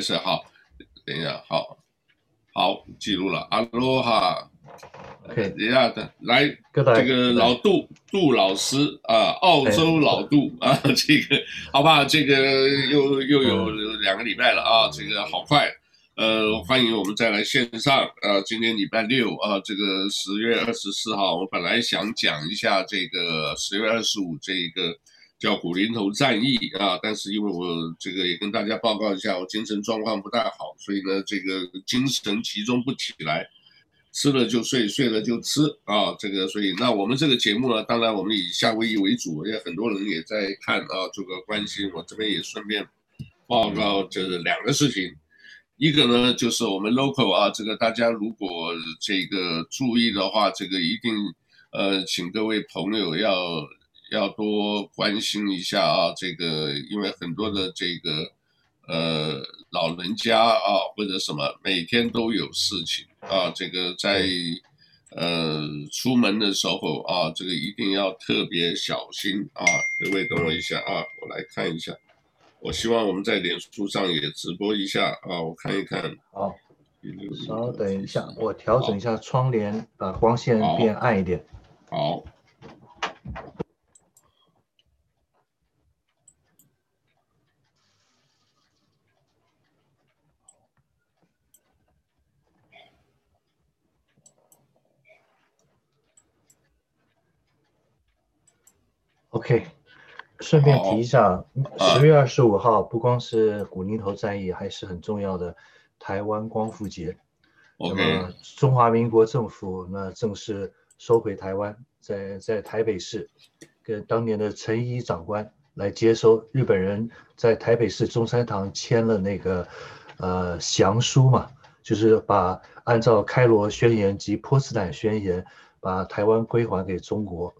是好，等一下，好，好，记录了，阿罗哈，OK，等一下的，来，这个老杜杜老师啊，澳洲老杜啊，这个好吧，这个又又有两个礼拜了啊，这个好快，呃，欢迎我们再来线上啊，今天礼拜六啊，这个十月二十四号，我本来想讲一下这个十月二十五这个。叫古林头战役啊，但是因为我这个也跟大家报告一下，我精神状况不太好，所以呢，这个精神集中不起来，吃了就睡，睡了就吃啊，这个所以那我们这个节目呢，当然我们以夏威夷为主，因为很多人也在看啊，这个关心，我这边也顺便报告就是两个事情，一个呢就是我们 local 啊，这个大家如果这个注意的话，这个一定呃，请各位朋友要。要多关心一下啊，这个因为很多的这个呃老人家啊或者什么每天都有事情啊，这个在呃出门的时候啊，这个一定要特别小心啊。各位等我一下啊，我来看一下。我希望我们在脸书上也直播一下啊，我看一看。好，稍等一下，我调整一下窗帘，把光线变暗一点。好。好 OK，顺便提一下，十月二十五号不光是古宁头战役，还是很重要的台湾光复节。OK，那么中华民国政府呢正式收回台湾，在在台北市跟当年的陈仪长官来接收日本人在台北市中山堂签了那个呃降书嘛，就是把按照开罗宣言及波茨坦宣言把台湾归还给中国。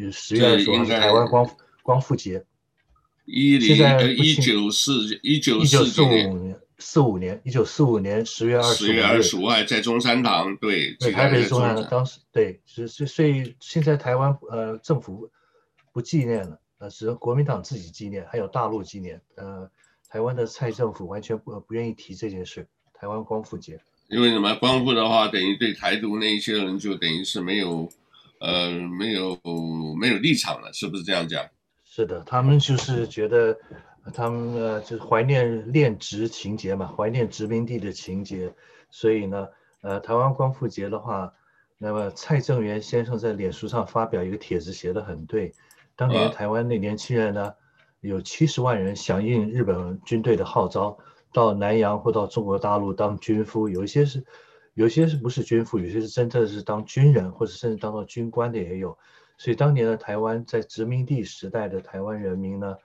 就是十月二十五号是台湾光光复节，一零一九四一九四五年四五年一九四五年十月二十月二十五号在中山堂，对，对台北中山堂当时对，是是所以现在台湾呃政府不纪念了，呃只有国民党自己纪念，还有大陆纪念，呃台湾的蔡政府完全不不愿意提这件事，台湾光复节，因为什么光复的话，等于对台独那一些人就等于是没有。呃，没有没有立场了，是不是这样讲？是的，他们就是觉得，他们呃就是怀念恋殖情节嘛，怀念殖民地的情节，所以呢，呃，台湾光复节的话，那么蔡正元先生在脸书上发表一个帖子，写得很对。当年台湾的年轻人呢，有七十万人响应日本军队的号召，到南洋或到中国大陆当军夫，有一些是。有些是不是军父，有些是真的是当军人，或者甚至当到军官的也有。所以当年的台湾在殖民地时代的台湾人民呢，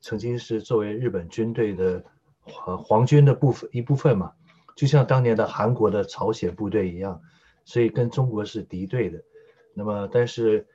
曾经是作为日本军队的皇皇军的部分一部分嘛，就像当年的韩国的朝鲜部队一样，所以跟中国是敌对的。那么，但是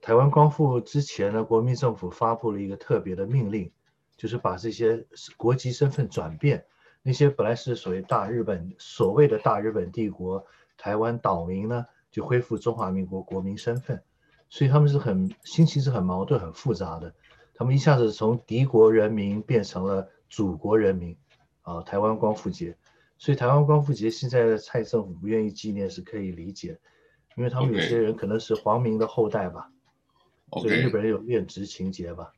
台湾光复之前呢，国民政府发布了一个特别的命令，就是把这些国籍身份转变。那些本来是所谓大日本所谓的大日本帝国台湾岛民呢，就恢复中华民国国民身份，所以他们是很心情是很矛盾、很复杂的。他们一下子从敌国人民变成了祖国人民，啊，台湾光复节。所以台湾光复节现在的蔡政府不愿意纪念是可以理解，因为他们有些人可能是皇民的后代吧，okay. 所以日本人有恋殖情节吧。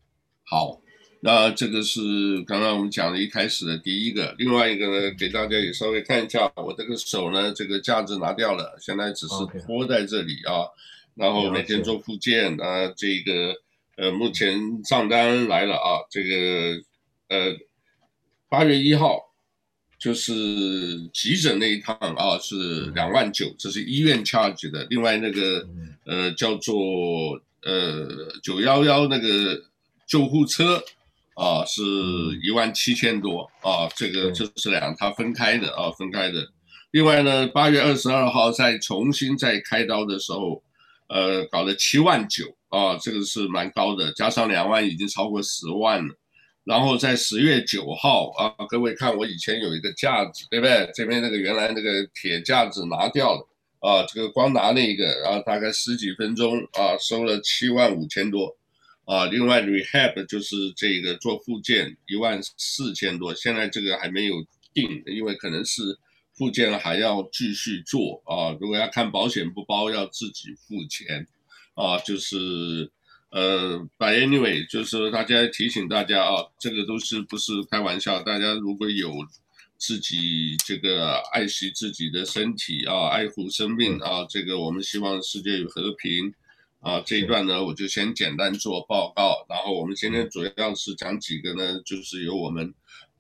好。那这个是刚刚我们讲的一开始的第一个，另外一个呢，给大家也稍微看一下，我这个手呢，这个架子拿掉了，现在只是托在这里啊，然后每天做复健啊，这个呃，目前账单来了啊，这个呃，八月一号就是急诊那一趟啊，是两万九，这是医院 charge 的，另外那个呃叫做呃九幺幺那个救护车。啊，是一万七千多啊，这个这是两，它分开的啊，分开的。另外呢，八月二十二号再重新再开刀的时候，呃，搞了七万九啊，这个是蛮高的，加上两万已经超过十万了。然后在十月九号啊，各位看我以前有一个架子，对不对？这边那个原来那个铁架子拿掉了啊，这个光拿那个，然后大概十几分钟啊，收了七万五千多。啊，另外 rehab 就是这个做复健一万四千多，现在这个还没有定，因为可能是复健还要继续做啊。如果要看保险不包，要自己付钱啊。就是呃，by anyway，就是大家提醒大家啊，这个都是不是开玩笑。大家如果有自己这个爱惜自己的身体啊，爱护生命啊，这个我们希望世界有和平。啊，这一段呢，我就先简单做报告，然后我们今天主要是讲几个呢，就是由我们，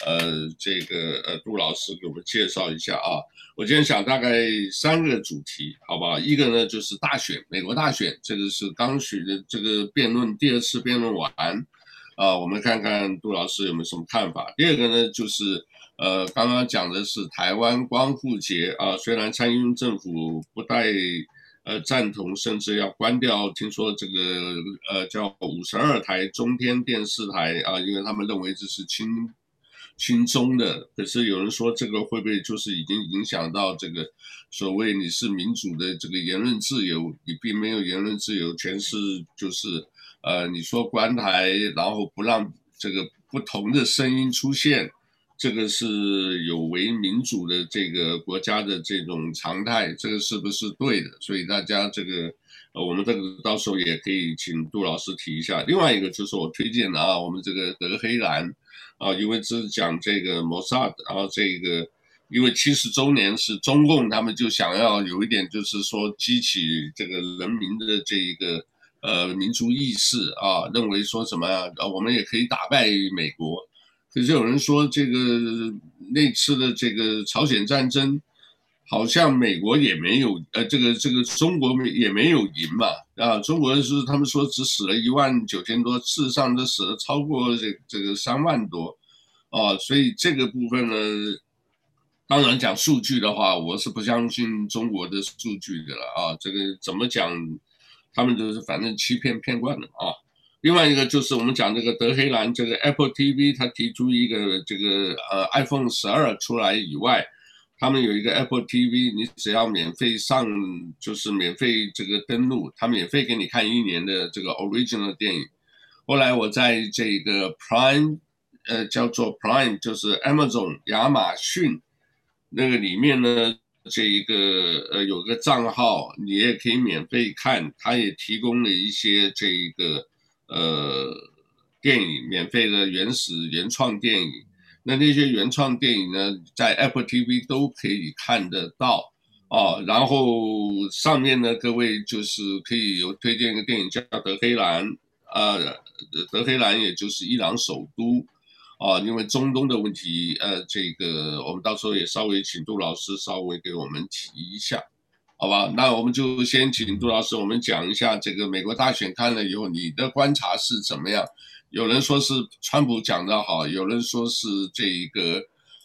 呃，这个呃杜老师给我们介绍一下啊。我今天想大概三个主题，好不好？一个呢就是大选，美国大选，这个是刚许的这个辩论第二次辩论完，啊，我们看看杜老师有没有什么看法。第二个呢就是，呃，刚刚讲的是台湾光复节啊，虽然蔡英文政府不带。呃，赞同甚至要关掉。听说这个呃叫五十二台中天电视台啊，因为他们认为这是亲亲中的。可是有人说这个会不会就是已经影响到这个所谓你是民主的这个言论自由？你并没有言论自由，全是就是呃你说关台，然后不让这个不同的声音出现。这个是有违民主的这个国家的这种常态，这个是不是对的？所以大家这个，呃，我们这个到时候也可以请杜老师提一下。另外一个就是我推荐的啊，我们这个德黑兰，啊，因为这是讲这个摩萨德，然后这个因为七十周年是中共，他们就想要有一点就是说激起这个人民的这一个呃民族意识啊，认为说什么啊，我们也可以打败美国。可是有人说，这个那次的这个朝鲜战争，好像美国也没有，呃，这个这个中国也没有赢嘛，啊，中国是他们说只死了一万九千多，事实上都死了超过这这个三万多，啊，所以这个部分呢，当然讲数据的话，我是不相信中国的数据的了啊，这个怎么讲，他们就是反正欺骗骗惯了啊。另外一个就是我们讲这个德黑兰这个 Apple TV，它提出一个这个呃 iPhone 十二出来以外，他们有一个 Apple TV，你只要免费上就是免费这个登录，他免费给你看一年的这个 original 电影。后来我在这个 Prime，呃叫做 Prime，就是 Amazon 亚马逊那个里面呢，这一个呃有个账号，你也可以免费看，它也提供了一些这一个。呃，电影免费的原始原创电影，那那些原创电影呢，在 Apple TV 都可以看得到哦。然后上面呢，各位就是可以有推荐一个电影叫《德黑兰》，呃，德黑兰也就是伊朗首都啊。因为中东的问题，呃，这个我们到时候也稍微请杜老师稍微给我们提一下。好吧，那我们就先请杜老师，我们讲一下这个美国大选看了以后，你的观察是怎么样？有人说是川普讲的好，有人说是这一个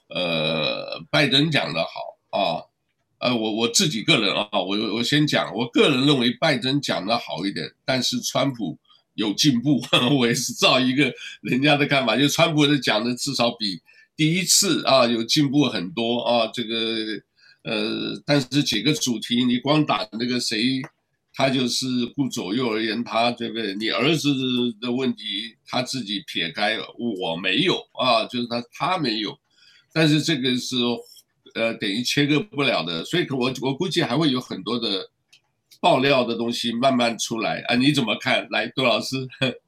呃拜登讲的好啊。呃，我我自己个人啊，我我先讲，我个人认为拜登讲的好一点，但是川普有进步。我也是照一个人家的看法，就川普的讲的至少比第一次啊有进步很多啊，这个。呃，但是几个主题，你光打那个谁，他就是顾左右而言他，对不对？你儿子的问题他自己撇开，我没有啊，就是他他没有，但是这个是呃等于切割不了的，所以我我估计还会有很多的爆料的东西慢慢出来啊，你怎么看？来，杜老师。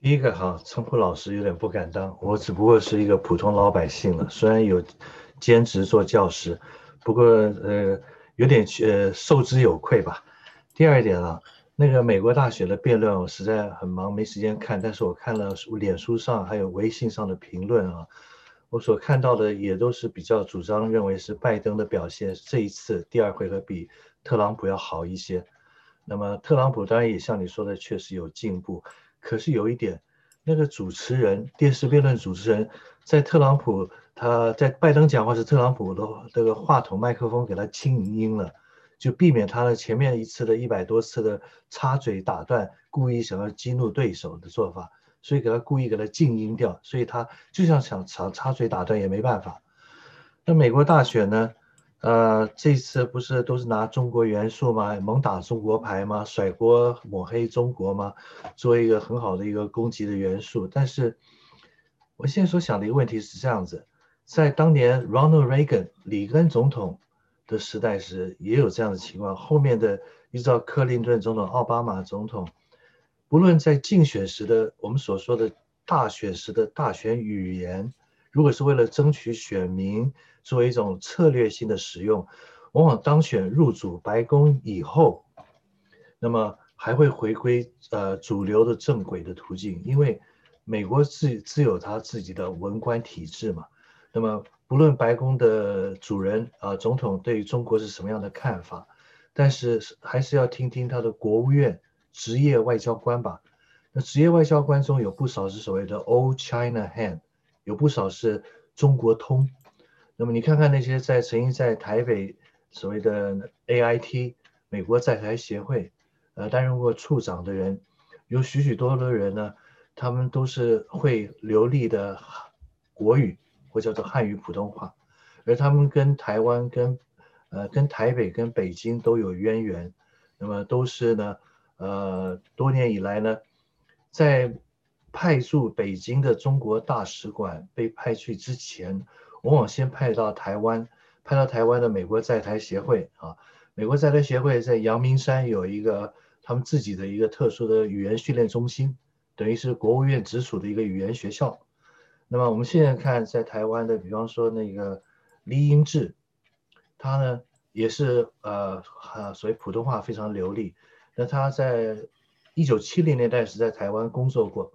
第一个哈，称呼老师有点不敢当，我只不过是一个普通老百姓了，虽然有。兼职做教师，不过呃有点呃受之有愧吧。第二点啊，那个美国大选的辩论我实在很忙，没时间看。但是我看了脸书上还有微信上的评论啊，我所看到的也都是比较主张认为是拜登的表现这一次第二回合比特朗普要好一些。那么特朗普当然也像你说的确实有进步，可是有一点，那个主持人电视辩论主持人在特朗普。他在拜登讲话时，特朗普的这个话筒麦克风给他静音了，就避免他的前面一次的一百多次的插嘴打断，故意想要激怒对手的做法，所以给他故意给他静音掉，所以他就像想插插嘴打断也没办法。那美国大选呢？呃，这次不是都是拿中国元素吗？猛打中国牌吗？甩锅抹黑中国吗？作为一个很好的一个攻击的元素，但是我现在所想的一个问题是这样子。在当年 Ronald Reagan 里根总统的时代时，也有这样的情况。后面的一直到克林顿总统、奥巴马总统，不论在竞选时的我们所说的大选时的大选语言，如果是为了争取选民，作为一种策略性的使用，往往当选入主白宫以后，那么还会回归呃主流的正轨的途径，因为美国自自有他自己的文官体制嘛。那么，不论白宫的主人啊，总统对于中国是什么样的看法，但是还是要听听他的国务院职业外交官吧。那职业外交官中有不少是所谓的 Old China Hand，有不少是中国通。那么你看看那些在曾经在台北所谓的 AIT 美国在台协会呃担任过处长的人，有许许多多的人呢，他们都是会流利的国语。或叫做汉语普通话，而他们跟台湾、跟呃、跟台北、跟北京都有渊源，那么都是呢，呃，多年以来呢，在派驻北京的中国大使馆被派去之前，往往先派到台湾，派到台湾的美国在台协会啊，美国在台协会在阳明山有一个他们自己的一个特殊的语言训练中心，等于是国务院直属的一个语言学校。那么我们现在看，在台湾的，比方说那个李英志，他呢也是呃呃，所谓普通话非常流利。那他在一九七零年代是在台湾工作过，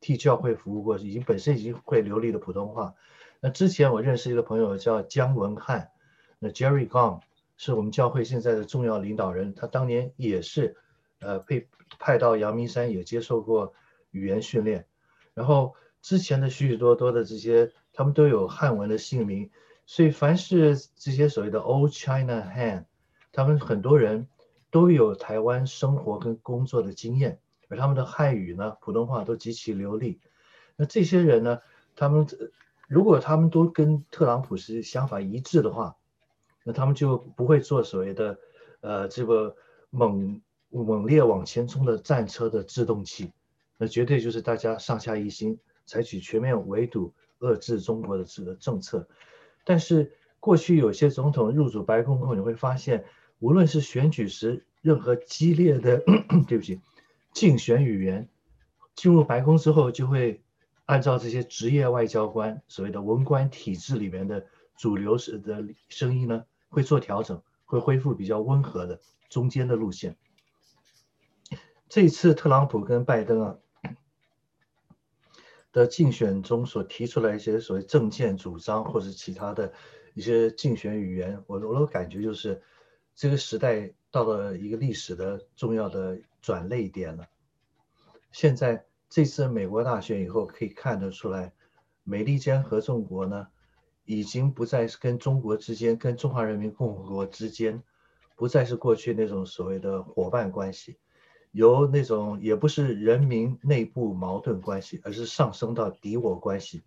替教会服务过，已经本身已经会流利的普通话。那之前我认识一个朋友叫姜文汉，那 Jerry Gong 是我们教会现在的重要领导人，他当年也是呃被派到阳明山也接受过语言训练，然后。之前的许许多多的这些，他们都有汉文的姓名，所以凡是这些所谓的 Old China Hand，他们很多人都有台湾生活跟工作的经验，而他们的汉语呢，普通话都极其流利。那这些人呢，他们如果他们都跟特朗普是想法一致的话，那他们就不会做所谓的呃这个猛猛烈往前冲的战车的制动器，那绝对就是大家上下一心。采取全面围堵、遏制中国的这个政策，但是过去有些总统入主白宫后，你会发现，无论是选举时任何激烈的，对不起，竞选语言，进入白宫之后，就会按照这些职业外交官所谓的文官体制里面的主流式的声音呢，会做调整，会恢复比较温和的中间的路线。这一次特朗普跟拜登啊。的竞选中所提出来一些所谓政见主张，或者其他的一些竞选语言，我我的感觉就是，这个时代到了一个历史的重要的转捩点了。现在这次美国大选以后，可以看得出来，美利坚合众国呢，已经不再是跟中国之间、跟中华人民共和国之间，不再是过去那种所谓的伙伴关系。由那种也不是人民内部矛盾关系，而是上升到敌我关系。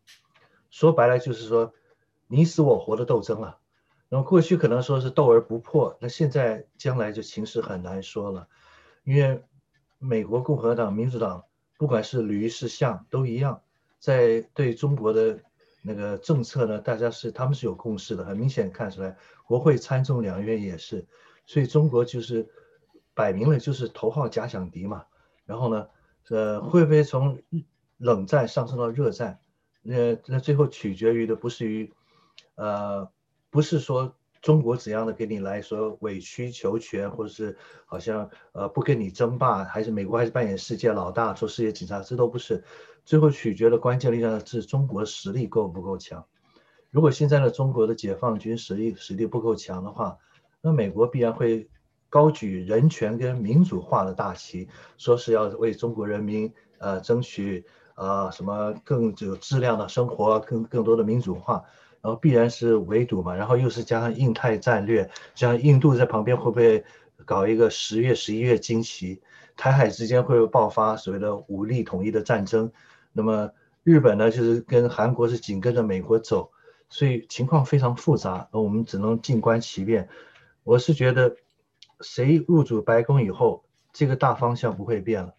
说白了就是说你死我活的斗争了。那么过去可能说是斗而不破，那现在将来就情势很难说了。因为美国共和党、民主党不管是驴是象都一样，在对中国的那个政策呢，大家是他们是有共识的，很明显看出来，国会参众两院也是，所以中国就是。摆明了就是头号假想敌嘛，然后呢，呃，会不会从冷战上升到热战？那那最后取决于的不是于，呃，不是说中国怎样的给你来说委曲求全，或者是好像呃不跟你争霸，还是美国还是扮演世界老大做世界警察，这都不是。最后取决的关键力量是中国实力够不够强。如果现在的中国的解放军实力实力不够强的话，那美国必然会。高举人权跟民主化的大旗，说是要为中国人民呃争取呃什么更有质量的生活，更更多的民主化，然后必然是围堵嘛，然后又是加上印太战略，像印度在旁边会不会搞一个十月十一月惊奇，台海之间会不会爆发所谓的武力统一的战争？那么日本呢，就是跟韩国是紧跟着美国走，所以情况非常复杂，我们只能静观其变。我是觉得。谁入主白宫以后，这个大方向不会变了，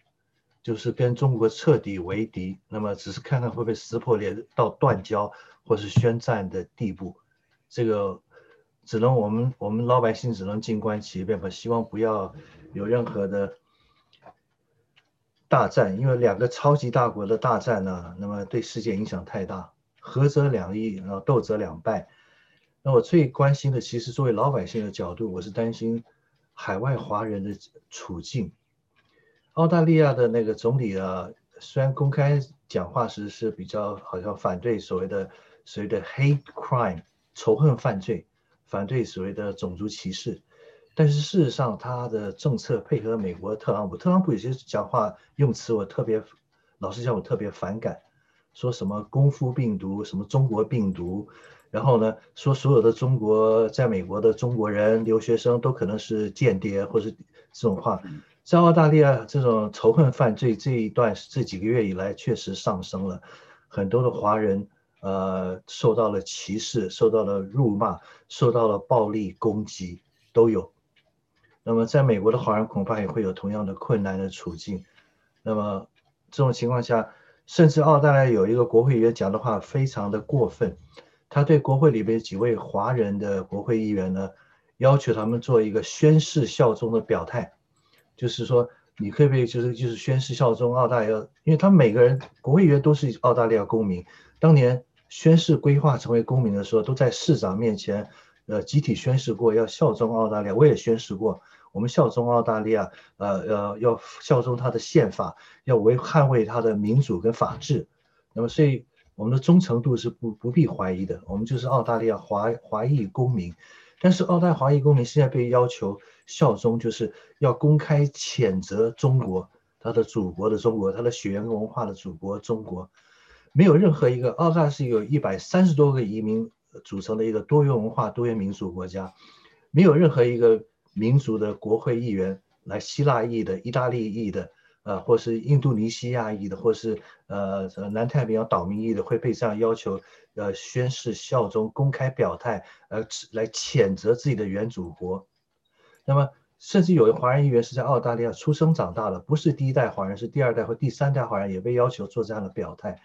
就是跟中国彻底为敌。那么，只是看看会不会撕破脸到断交，或是宣战的地步，这个只能我们我们老百姓只能静观其变吧。希望不要有任何的大战，因为两个超级大国的大战呢，那么对世界影响太大，合则两利，然后斗则两败。那我最关心的，其实作为老百姓的角度，我是担心海外华人的处境。澳大利亚的那个总理啊，虽然公开讲话时是比较好像反对所谓的所谓的 hate crime 仇恨犯罪，反对所谓的种族歧视，但是事实上他的政策配合美国特朗普，特朗普有些讲话用词我特别，老实讲我特别反感，说什么功夫病毒，什么中国病毒。然后呢，说所有的中国在美国的中国人留学生都可能是间谍，或是这种话，在澳大利亚这种仇恨犯罪这一段这几个月以来确实上升了，很多的华人呃受到了歧视，受到了辱骂，受到了暴力攻击都有。那么在美国的华人恐怕也会有同样的困难的处境。那么这种情况下，甚至澳大利亚有一个国会议员讲的话非常的过分。他对国会里边几位华人的国会议员呢，要求他们做一个宣誓效忠的表态，就是说，你可不可以就是就是宣誓效忠澳大利亚？因为他们每个人国会议员都是澳大利亚公民，当年宣誓规划成为公民的时候，都在市长面前，呃，集体宣誓过要效忠澳大利亚。我也宣誓过，我们效忠澳大利亚，呃呃，要效忠他的宪法，要维捍卫他的民主跟法治。那么所以。我们的忠诚度是不不必怀疑的，我们就是澳大利亚华华裔公民，但是澳大利亚华裔公民现在被要求效忠，就是要公开谴责中国，他的祖国的中国，他的血缘文化的祖国中国，没有任何一个澳大利亚是有一百三十多个移民组成的一个多元文化、多元民族国家，没有任何一个民族的国会议员来希腊裔的、意大利裔的。呃，或是印度尼西亚裔的，或是呃南太平洋岛民裔的，会被这样要求，呃，宣誓效忠、公开表态，呃，来谴责自己的原祖国。那么，甚至有的华人议员是在澳大利亚出生长大的，不是第一代华人，是第二代或第三代华人，也被要求做这样的表态。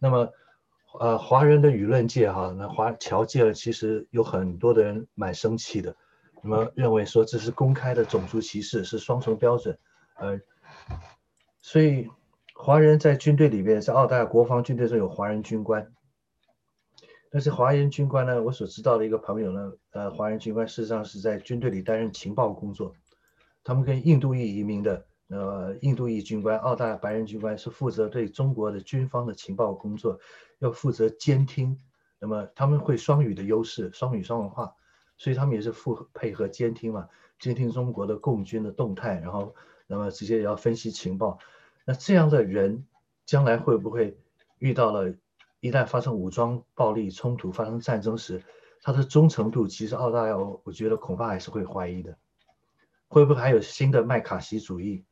那么，呃，华人的舆论界哈，那华侨界其实有很多的人蛮生气的，那么认为说这是公开的种族歧视，是双重标准，呃。所以，华人在军队里边，在澳大利亚国防军队中有华人军官。但是华人军官呢，我所知道的一个朋友呢，呃，华人军官事实上是在军队里担任情报工作。他们跟印度裔移民的，呃，印度裔军官、澳大利亚白人军官是负责对中国的军方的情报工作，要负责监听。那么他们会双语的优势，双语双文化，所以他们也是负配合监听嘛，监听中国的共军的动态，然后。那么直接也要分析情报，那这样的人将来会不会遇到了，一旦发生武装暴力冲突、发生战争时，他的忠诚度其实澳大利亚，我觉得恐怕还是会怀疑的。会不会还有新的麦卡锡主义？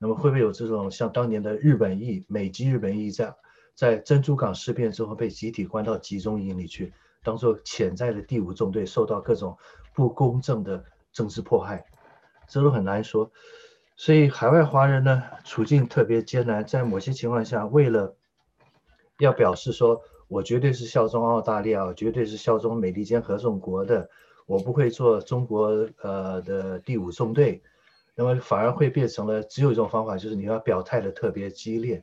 那么会不会有这种像当年的日本裔、美籍日本裔在在珍珠港事变之后被集体关到集中营里去，当做潜在的第五纵队，受到各种不公正的政治迫害？这都很难说。所以海外华人呢，处境特别艰难，在某些情况下，为了要表示说我绝对是效忠澳大利亚，绝对是效忠美利坚合众国的，我不会做中国呃的第五纵队，那么反而会变成了只有一种方法，就是你要表态的特别激烈，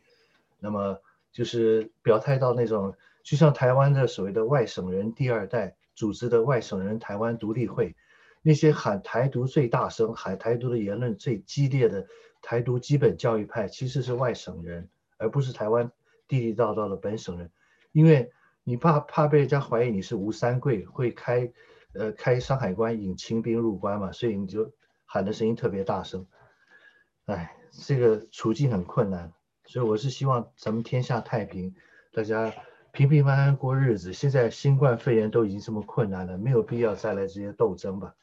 那么就是表态到那种，就像台湾的所谓的外省人第二代组织的外省人台湾独立会。那些喊台独最大声、喊台独的言论最激烈的台独基本教育派，其实是外省人，而不是台湾地地道道的本省人。因为你怕怕被人家怀疑你是吴三桂，会开呃开山海关引清兵入关嘛，所以你就喊的声音特别大声。哎，这个处境很困难，所以我是希望咱们天下太平，大家。平平安安过日子。现在新冠肺炎都已经这么困难了，没有必要再来这些斗争吧。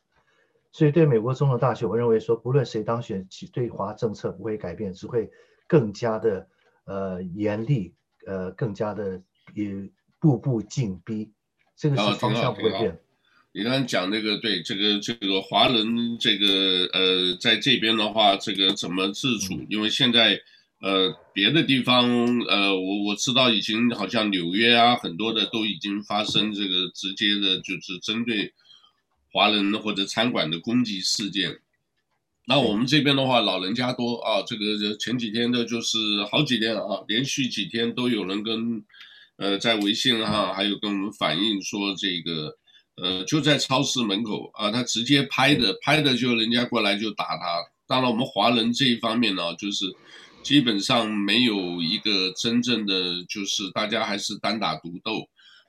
所以对美国总统大选，我认为说，不论谁当选，其对华政策不会改变，只会更加的呃严厉，呃更加的也步步紧逼。这个是方向不会变。你刚才讲那个对这个这个华人这个呃在这边的话，这个怎么自处？嗯、因为现在。呃，别的地方，呃，我我知道已经好像纽约啊，很多的都已经发生这个直接的，就是针对华人或者餐馆的攻击事件。那我们这边的话，老人家多啊，这个前几天的就是好几天啊，连续几天都有人跟，呃，在微信上还有跟我们反映说这个，呃，就在超市门口啊，他直接拍的，拍的就人家过来就打他。当然，我们华人这一方面呢，就是。基本上没有一个真正的，就是大家还是单打独斗，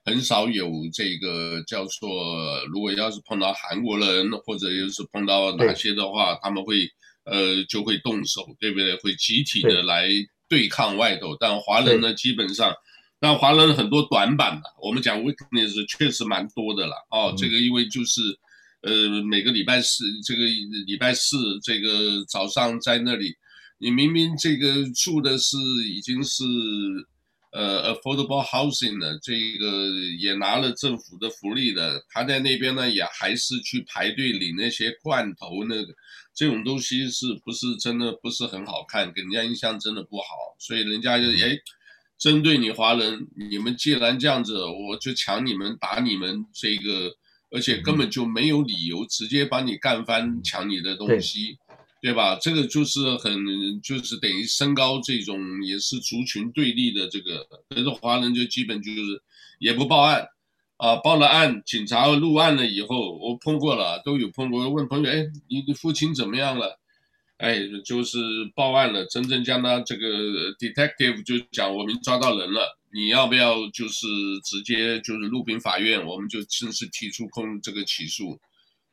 很少有这个叫做，如果要是碰到韩国人或者又是碰到哪些的话，他们会呃就会动手，对不对？会集体的来对抗外头。但华人呢，基本上，但华人很多短板的，我们讲 weakness 确实蛮多的了。哦，这个因为就是呃每个礼拜四，这个礼拜四这个早上在那里。你明明这个住的是已经是，呃，affordable housing 的，这个也拿了政府的福利的，他在那边呢也还是去排队领那些罐头，那个这种东西是不是真的不是很好看，给人家印象真的不好，所以人家就哎，针对你华人，你们既然这样子，我就抢你们打你们这个，而且根本就没有理由直接把你干翻抢你的东西。对吧？这个就是很，就是等于升高这种也是族群对立的这个，可是华人就基本就是也不报案，啊，报了案，警察录案了以后，我碰过了，都有碰过，问朋友，哎，你的父亲怎么样了？哎，就是报案了，真正将他这个 detective 就讲我们抓到人了，你要不要就是直接就是入禀法院，我们就正式提出控这个起诉。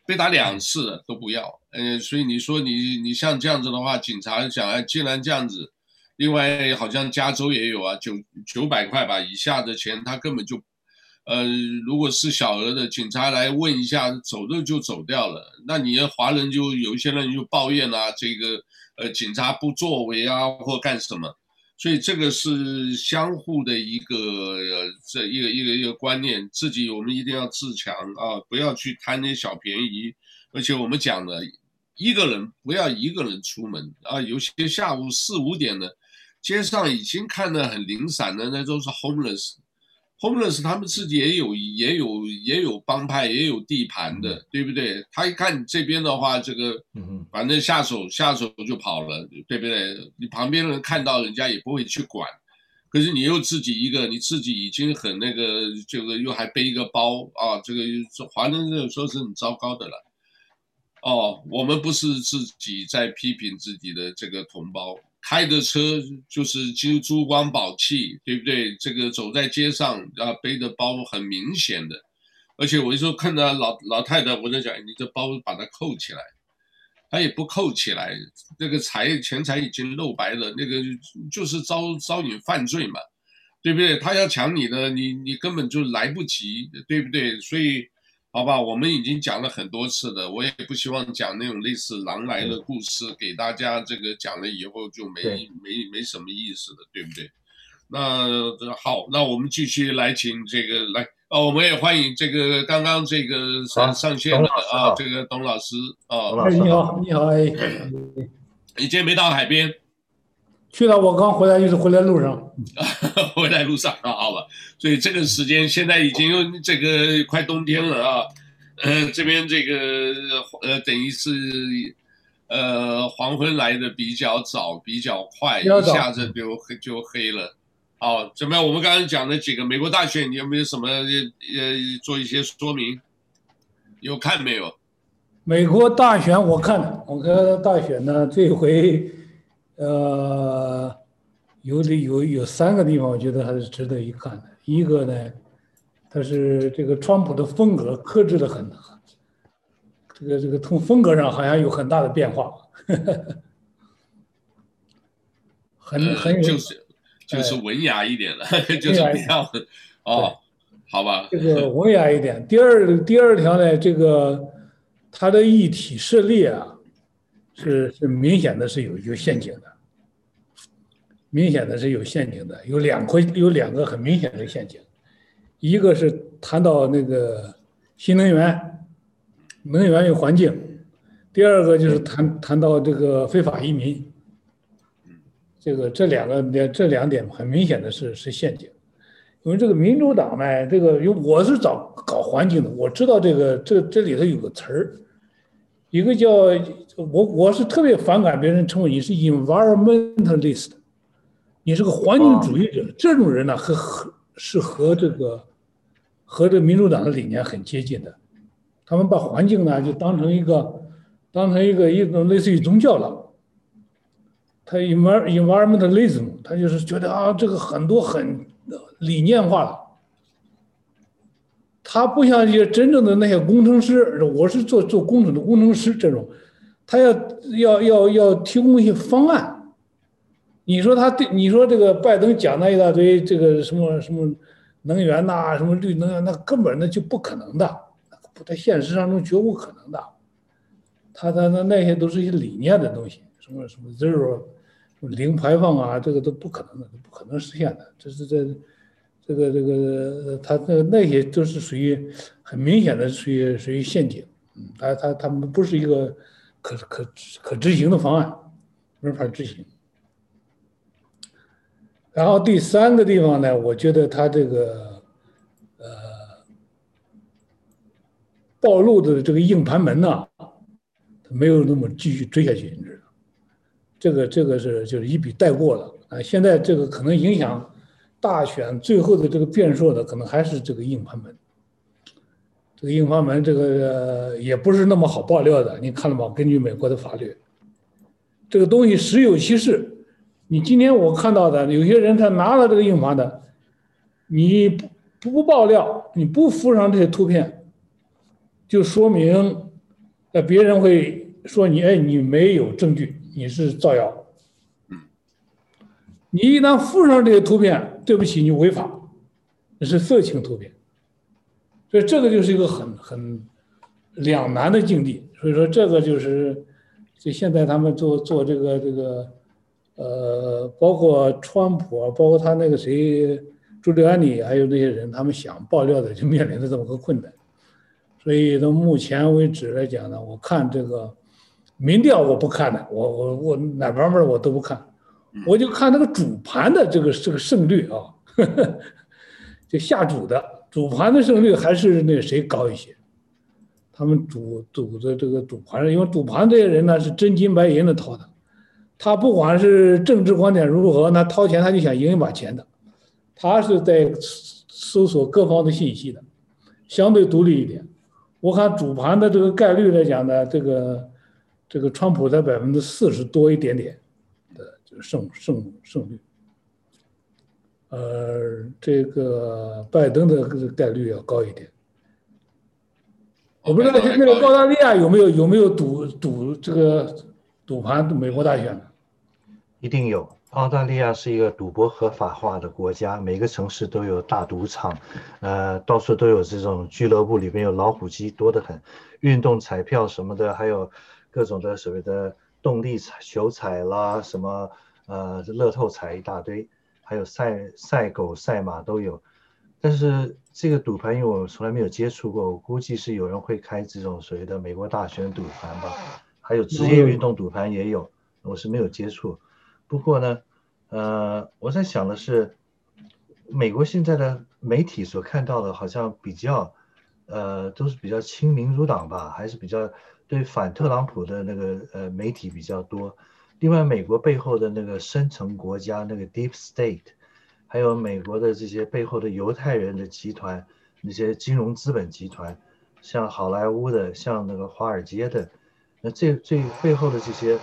被打两次了都不要，呃，所以你说你你像这样子的话，警察想，哎，既然这样子，另外好像加州也有啊，九九百块吧以下的钱，他根本就，呃，如果是小额的，警察来问一下，走着就走掉了。那你要华人就有一些人就抱怨啊，这个呃警察不作为啊，或干什么。所以这个是相互的一个呃，这一个一个一个观念，自己我们一定要自强啊，不要去贪那小便宜。而且我们讲的，一个人不要一个人出门啊，有些下午四五点的，街上已经看得很零散的，那都是 homeless。Homeless 他们自己也有也有也有帮派，也有地盘的，对不对？他一看你这边的话，这个，反正下手下手就跑了，对不对？你旁边人看到人家也不会去管，可是你又自己一个，你自己已经很那个，这个又还背一个包啊，这个华人这种说是很糟糕的了。哦，我们不是自己在批评自己的这个同胞。开的车就是金珠光宝气，对不对？这个走在街上啊，背的包很明显的，而且我一说看到老老太太，我在想，你这包把它扣起来，他也不扣起来，那个财钱财已经露白了，那个就是招招引犯罪嘛，对不对？他要抢你的，你你根本就来不及，对不对？所以。好吧，我们已经讲了很多次了，我也不希望讲那种类似狼来的故事，给大家这个讲了以后就没没没什么意思了，对不对？那好，那我们继续来请这个来哦，我们也欢迎这个刚刚这个上上线的啊，这个董老师啊，哎，你好，你好，哎，你今天没到海边？去了，我刚回来，就是回来路上，回来路上啊，好吧。所以这个时间现在已经这个快冬天了啊，呃，这边这个呃，等于是呃黄昏来的比较早，比较快，一下子就黑就黑了。好，怎么样？我们刚刚讲的几个美国大选，你有没有什么呃做一些说明？有看没有？美国大选我看了，我看大选呢，这回。呃，有的有有三个地方，我觉得还是值得一看的。一个呢，他是这个川普的风格克制的很，这个这个从风格上好像有很大的变化，呵呵很很有、呃、就是就是文雅一点了，哎、就是比较哦，好吧，这个文雅一点。第二第二条呢，这个他的议题涉猎啊。是是明显的是有有陷阱的，明显的是有陷阱的，有两块有两个很明显的陷阱，一个是谈到那个新能源，能源与环境，第二个就是谈谈到这个非法移民，这个这两个这两点很明显的是是陷阱，因为这个民主党呢，这个因为我是找搞环境的，我知道这个这这里头有个词儿，一个叫我我是特别反感别人称为你是 environmentalist，你是个环境主义者，这种人呢和和是和这个和这个民主党的理念很接近的，他们把环境呢就当成一个当成一个一种类似于宗教了。他 environmentalism，他就是觉得啊，这个很多很理念化了。他不像一些真正的那些工程师，我是做做工程的工程师这种，他要要要要提供一些方案。你说他对你说这个拜登讲那一大堆这个什么什么能源呐、什么绿能源，那根本那就不可能的，不在现实当中绝无可能的。他他那那些都是一些理念的东西，什么什么 zero。零排放啊，这个都不可能的，不可能实现的。这是这，这个这个，他那那些都是属于很明显的属于属于陷阱。他他他们不是一个可可可执行的方案，没法执行。然后第三个地方呢，我觉得他这个呃暴露的这个硬盘门呐，没有那么继续追下去，你知道。这个这个是就是一笔带过了啊！现在这个可能影响大选最后的这个变数呢，可能还是这个硬盘门。这个硬盘门，这个也不是那么好爆料的。你看了吗？根据美国的法律，这个东西实有其事。你今天我看到的有些人他拿了这个硬盘的，你不不爆料，你不附上这些图片，就说明呃别人会说你哎你没有证据。你是造谣，你一旦附上这些图片，对不起，你违法，那是色情图片，所以这个就是一个很很两难的境地。所以说，这个就是就现在他们做做这个这个，呃，包括川普，包括他那个谁朱利安尼，还有那些人，他们想爆料的，就面临着这么个困难。所以到目前为止来讲呢，我看这个。民调我不看的，我我我哪方面我都不看，我就看那个主盘的这个这个胜率啊，呵呵，就下主的主盘的胜率还是那谁高一些，他们赌赌的这个赌盘，因为赌盘这些人呢是真金白银的掏的，他不管是政治观点如何，那掏钱他就想赢一把钱的，他是在搜索各方的信息的，相对独立一点。我看主盘的这个概率来讲呢，这个。这个川普在百分之四十多一点点胜胜胜率，呃，这个拜登的概率要高一点。我不知道那个澳大利亚有没有有没有赌赌这个赌盘美国大选？一定有。澳大利亚是一个赌博合法化的国家，每个城市都有大赌场，呃，到处都有这种俱乐部，里面有老虎机多得很，运动彩票什么的，还有。各种的所谓的动力彩、球彩啦，什么呃乐透彩一大堆，还有赛赛狗、赛马都有。但是这个赌盘，因为我从来没有接触过，我估计是有人会开这种所谓的美国大选赌盘吧。还有职业运动赌盘也有，我是没有接触。不过呢，呃，我在想的是，美国现在的媒体所看到的，好像比较呃都是比较亲民主党吧，还是比较。对反特朗普的那个呃媒体比较多，另外美国背后的那个深层国家那个 Deep State，还有美国的这些背后的犹太人的集团，那些金融资本集团，像好莱坞的，像那个华尔街的，那这这背后的这些，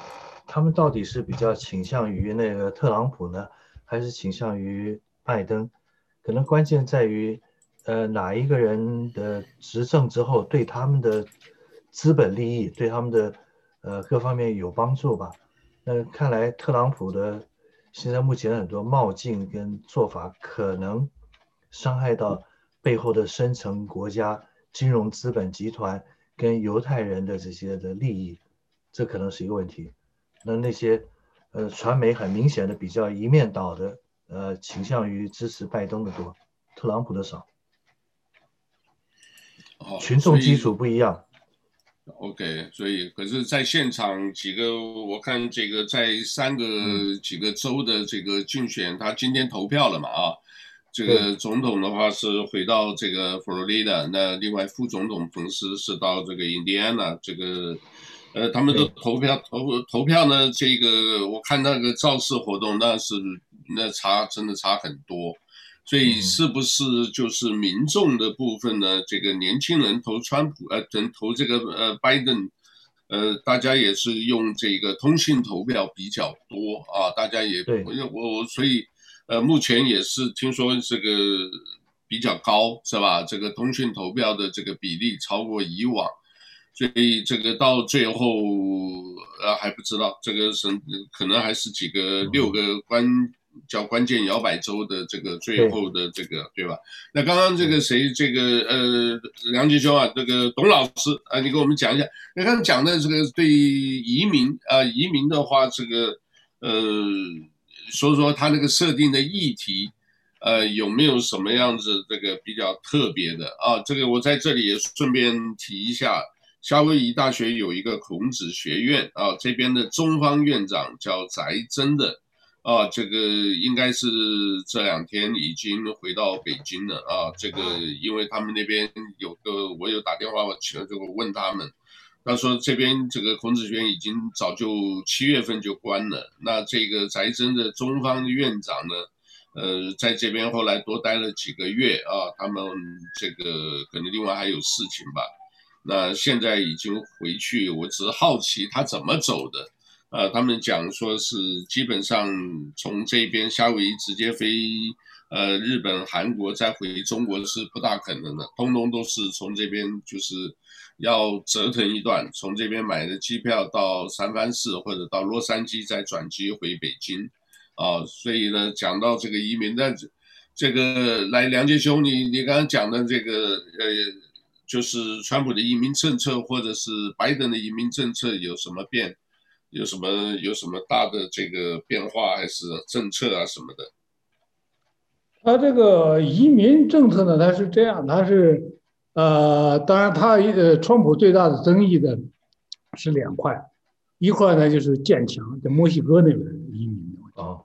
他们到底是比较倾向于那个特朗普呢，还是倾向于拜登？可能关键在于，呃哪一个人的执政之后对他们的。资本利益对他们的呃各方面有帮助吧？那看来特朗普的现在目前很多冒进跟做法，可能伤害到背后的深层国家金融资本集团跟犹太人的这些的利益，这可能是一个问题。那那些呃传媒很明显的比较一面倒的，呃倾向于支持拜登的多，特朗普的少。群众基础不一样。OK，所以可是在现场几个，我看这个在三个几个州的这个竞选，他今天投票了嘛啊？这个总统的话是回到这个佛罗里达，那另外副总统彭斯是到这个印第安纳，这个呃他们都投票投投票呢，这个我看那个造势活动那是那差真的差很多。所以是不是就是民众的部分呢？这个年轻人投川普，呃，投投这个呃拜登，呃，大家也是用这个通讯投票比较多啊，大家也我我所以呃目前也是听说这个比较高是吧？这个通讯投票的这个比例超过以往，所以这个到最后呃还不知道这个是可能还是几个六个关。叫关键摇摆州的这个最后的这个对，对吧？那刚刚这个谁这个呃梁杰兄啊，这个董老师啊，你给我们讲一下，你刚刚讲的这个对移民啊、呃，移民的话，这个呃，说说他那个设定的议题，呃，有没有什么样子这个比较特别的啊？这个我在这里也顺便提一下，夏威夷大学有一个孔子学院啊，这边的中方院长叫翟真的。啊，这个应该是这两天已经回到北京了啊。这个因为他们那边有个，我有打电话我去了，就问他们，他说这边这个孔子学院已经早就七月份就关了。那这个翟真的中方院长呢，呃，在这边后来多待了几个月啊。他们这个可能另外还有事情吧。那现在已经回去，我只是好奇他怎么走的。呃，他们讲说是基本上从这边夏威夷直接飞，呃，日本、韩国再回中国是不大可能的，通通都是从这边就是要折腾一段，从这边买的机票到三藩市或者到洛杉矶再转机回北京，啊，所以呢，讲到这个移民的这个来梁杰兄，你你刚刚讲的这个呃，就是川普的移民政策或者是拜登的移民政策有什么变？有什么有什么大的这个变化，还是政策啊什么的？他这个移民政策呢，他是这样，他是呃，当然他一个川普最大的争议的是两块，一块呢就是建墙，在墨西哥那边移民的问题啊，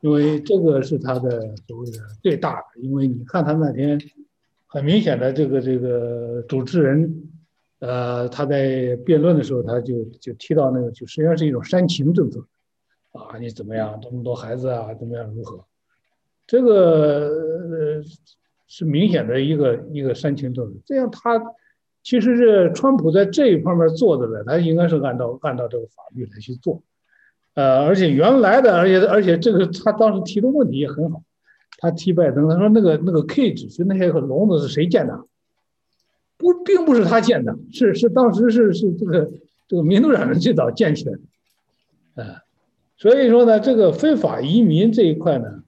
因为这个是他的所谓的最大的，因为你看他那天很明显的这个这个主持人。呃，他在辩论的时候，他就就提到那个，就实际上是一种煽情政策，啊，你怎么样，这么多孩子啊，怎么样如何？这个呃是明显的一个一个煽情政策。这样他其实是川普在这一方面做的呢，他应该是按照按照这个法律来去做。呃，而且原来的，而且而且这个他当时提的问题也很好，他提拜登，他说那个那个 cage 就那些个笼子是谁建的？不，并不是他建的，是是当时是是这个这个民主党人最早建起来的，啊，所以说呢，这个非法移民这一块呢，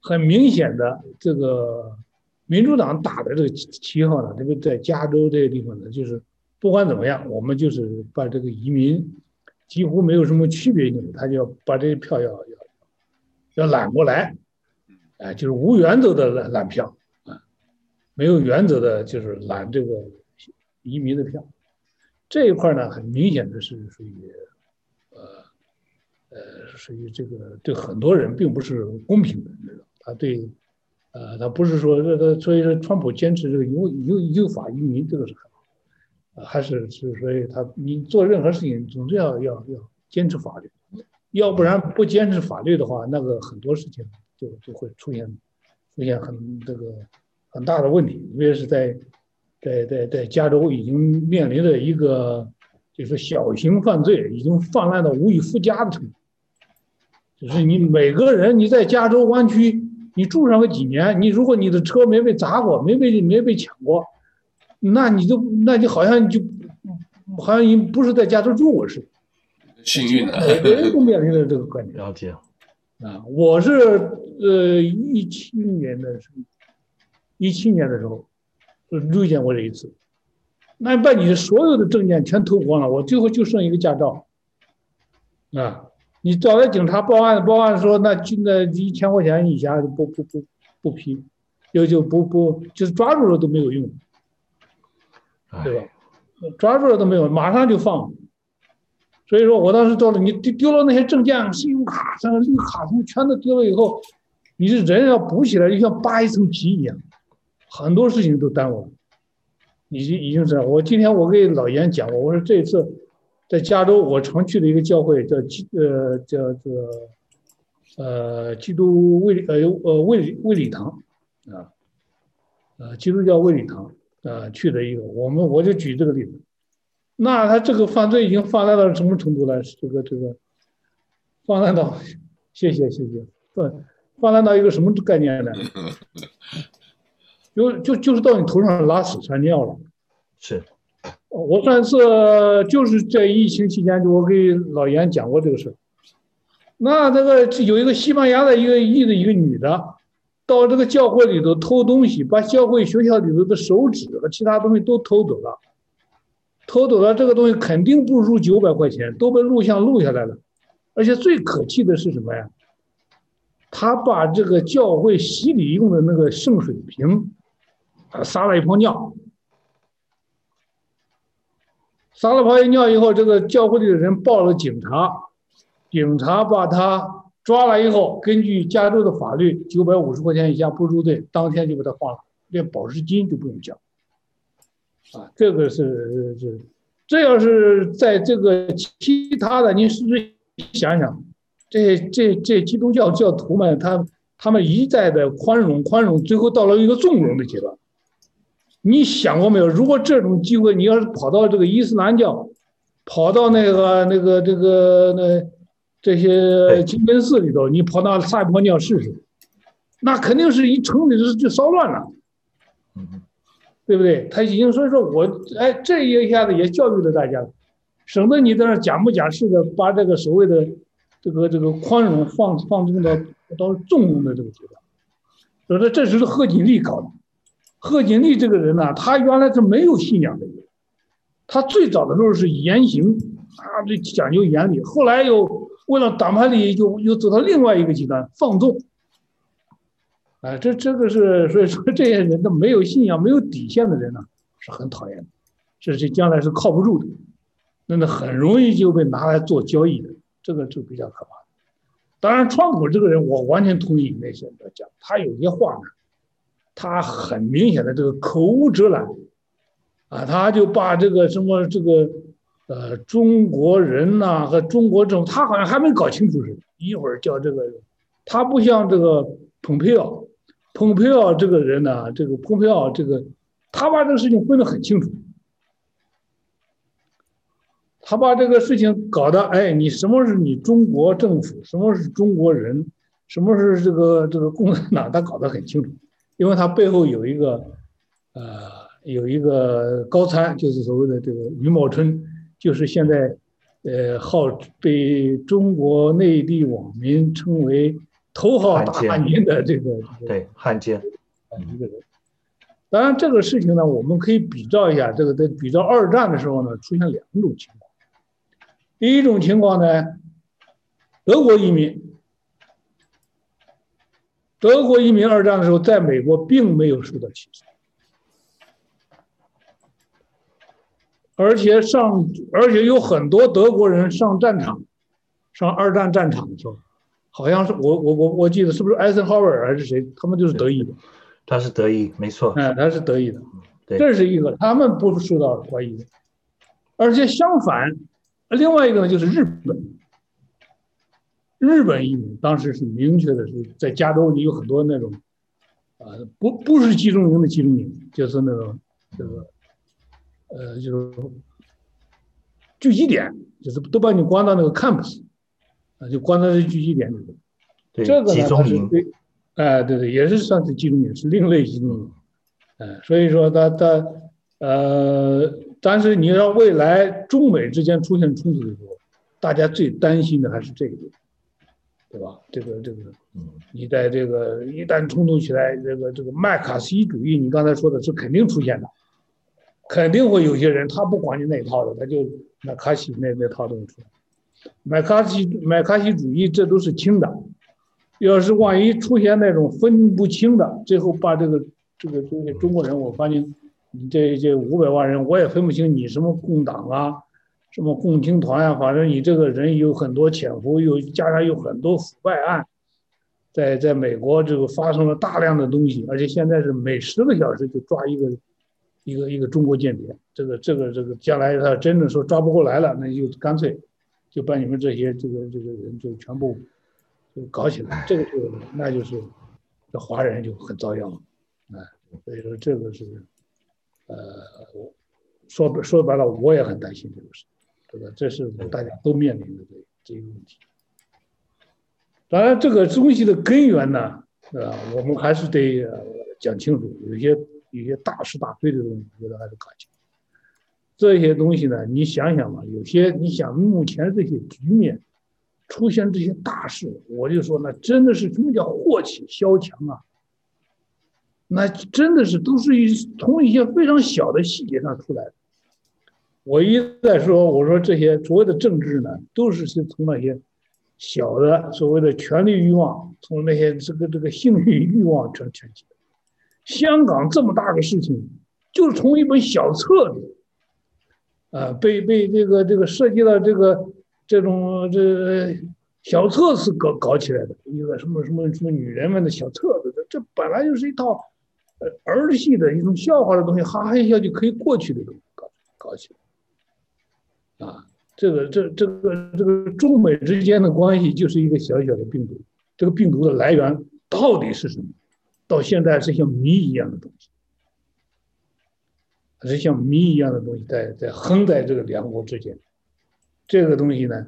很明显的这个民主党打的这个旗号呢，这个在加州这个地方呢，就是不管怎么样，我们就是把这个移民几乎没有什么区别性，他就要把这些票要要要揽过来，啊，就是无原则的揽揽票。没有原则的，就是揽这个移民的票，这一块呢，很明显的是属于，呃，呃，属于这个对很多人并不是公平的，他对，呃，他不是说这个，所以说川普坚持这个有有有法移民，这个是很好，还是是所以他你做任何事情总是要要要坚持法律，要不然不坚持法律的话，那个很多事情就就会出现出现很这个。很大的问题，特别是在，在在在加州已经面临着一个，就是小型犯罪已经泛滥到无以复加的程度。就是你每个人你在加州湾区，你住上个几年，你如果你的车没被砸过，没被没被抢过，那你就那就好像就好像你不是在加州住过似的。幸运的，每个人都面临着这个观点。了解。啊，我是呃一七年的时候。一七年的时候，就遇见过这一次，那把你所有的证件全偷光了，我最后就剩一个驾照。啊，你找来警察报案，报案说那就那一千块钱以下不不不不批，就就不不就是抓住了都没有用，对吧？抓住了都没有，马上就放。所以说我当时到了，你丢丢了那些证件、信用卡、什么绿卡什么，全都丢了以后，你这人要补起来，就像扒一层皮一样，很多事情都耽误了。已经已经这样，我今天我给老严讲过，我说这次在加州，我常去的一个教会叫基呃叫做呃基督卫呃呃卫卫礼堂啊，呃基督教卫礼堂啊去的一个，我们我就举这个例子。那他这个犯罪已经放大到什么程度了？这个这个，放大到，谢谢谢谢，放放大到一个什么概念呢？就就就是到你头上拉屎撒尿了。是，我上次就是在疫情期间，就我给老严讲过这个事。那这个有一个西班牙的一个裔的一个女的，到这个教会里头偷东西，把教会学校里头的手纸和其他东西都偷走了。偷走了这个东西肯定不如九百块钱，都被录像录下来了，而且最可气的是什么呀？他把这个教会洗礼用的那个圣水瓶，他，撒了一泡尿，撒了泡尿以后，这个教会里的人报了警察，警察把他抓了以后，根据加州的法律，九百五十块钱以下不入队，当天就把他放了，连保释金都不用交。啊，这个是是，这要是在这个其他的，你是不是想想，这这这基督教教徒们，他他们一再的宽容宽容，最后到了一个纵容的阶段。你想过没有？如果这种机会，你要是跑到这个伊斯兰教，跑到那个那个这个那这些清真寺里头，你跑到撒一泡尿试试，那肯定是一城里就就骚乱了。对不对？他已经所以说我哎，这一下子也教育了大家，省得你在那假模假式的把这个所谓的这个这个宽容放放纵到到纵容的这个阶段。所以说这只是贺锦丽搞的。贺锦丽这个人呢，他原来是没有信仰的人，他最早的时候是言行啊，这讲究严厉，后来又为了党派利益，又又走到另外一个极端，放纵。啊，这这个是所以说，这些人都没有信仰、没有底线的人呢，是很讨厌的，这是将来是靠不住的，那那很容易就被拿来做交易的，这个就比较可怕。当然，川普这个人，我完全同意那些人讲，他有些话呢，他很明显的这个口无遮拦，啊，他就把这个什么这个呃中国人呐和中国政府，他好像还没搞清楚似的，一会儿叫这个，他不像这个蓬佩奥。蓬佩奥这个人呢，这个蓬佩奥这个，他把这个事情分得很清楚，他把这个事情搞得，哎，你什么是你中国政府，什么是中国人，什么是这个这个共产党，他搞得很清楚，因为他背后有一个，呃，有一个高参，就是所谓的这个余茂春，就是现在，呃，号被中国内地网民称为。头号大汉奸的这个对汉奸，一个人。当然，这个事情呢，我们可以比照一下。这个在比照二战的时候呢，出现两种情况。第一种情况呢，德国移民，德国移民二战的时候，在美国并没有受到歧视，而且上，而且有很多德国人上战场，上二战战场的时候。好像是我我我我记得是不是艾森豪威尔还是谁？他们就是德裔的，他是德裔，没错。哎，他是德裔的，对，这是一个，他们不受到怀疑的。而且相反，另外一个呢，就是日本，日本移民当时是明确的是在加州，你有很多那种，啊，不不是集中营的集中营，就是那种这个，呃，就是聚集点，就是都把你关到那个 campus。啊，就关在这聚集点里头，对这个呢，它是对，哎，对对，也是算是集中营，是另类集中营，哎，所以说他他呃，但是你要未来中美之间出现冲突的时候，大家最担心的还是这个，对吧？这个这个，你在这个一旦冲突起来，这个这个麦卡锡主义，你刚才说的是肯定出现的，肯定会有些人他不管你那一套的，他就麦卡锡那那套东西出来。麦卡锡麦卡锡主义，这都是轻的。要是万一出现那种分不清的，最后把这个这个这个中国人，我发现你这这五百万人，我也分不清你什么共党啊，什么共青团啊，反正你这个人有很多潜伏，又加上有很多腐败案，在在美国这个发生了大量的东西，而且现在是每十个小时就抓一个一个一个中国间谍，这个这个这个将来他真的说抓不过来了，那就干脆就把你们这些这个这个人就全部就搞起来，这个就那就是这华人就很遭殃了，啊，所以说这个是。呃我，说说白了，我也很担心这个事，对吧？这是大家都面临的这这个问题。当然，这个东西的根源呢，啊，我们还是得讲清楚。有些有些大是大非的东西，我觉得还是搞清楚。这些东西呢，你想想嘛，有些你想目前这些局面出现这些大事，我就说那真的是什么叫祸起萧墙啊？那真的是都是一从一些非常小的细节上出来的。我一再说，我说这些所谓的政治呢，都是是从那些小的所谓的权力欲望，从那些这个这个性欲欲望成全起来。香港这么大个事情，就是从一本小册子，啊，被被这个这个涉及到这个这种这小册子搞搞起来的一个什么什么什么女人们的小册子，这这本来就是一套。儿戏的一种笑话的东西，哈哈一笑就可以过去的东西，搞搞起来，啊，这个这这个这个中美之间的关系就是一个小小的病毒，这个病毒的来源到底是什么？到现在是像谜一样的东西，是像谜一样的东西在在横在这个两国之间，这个东西呢，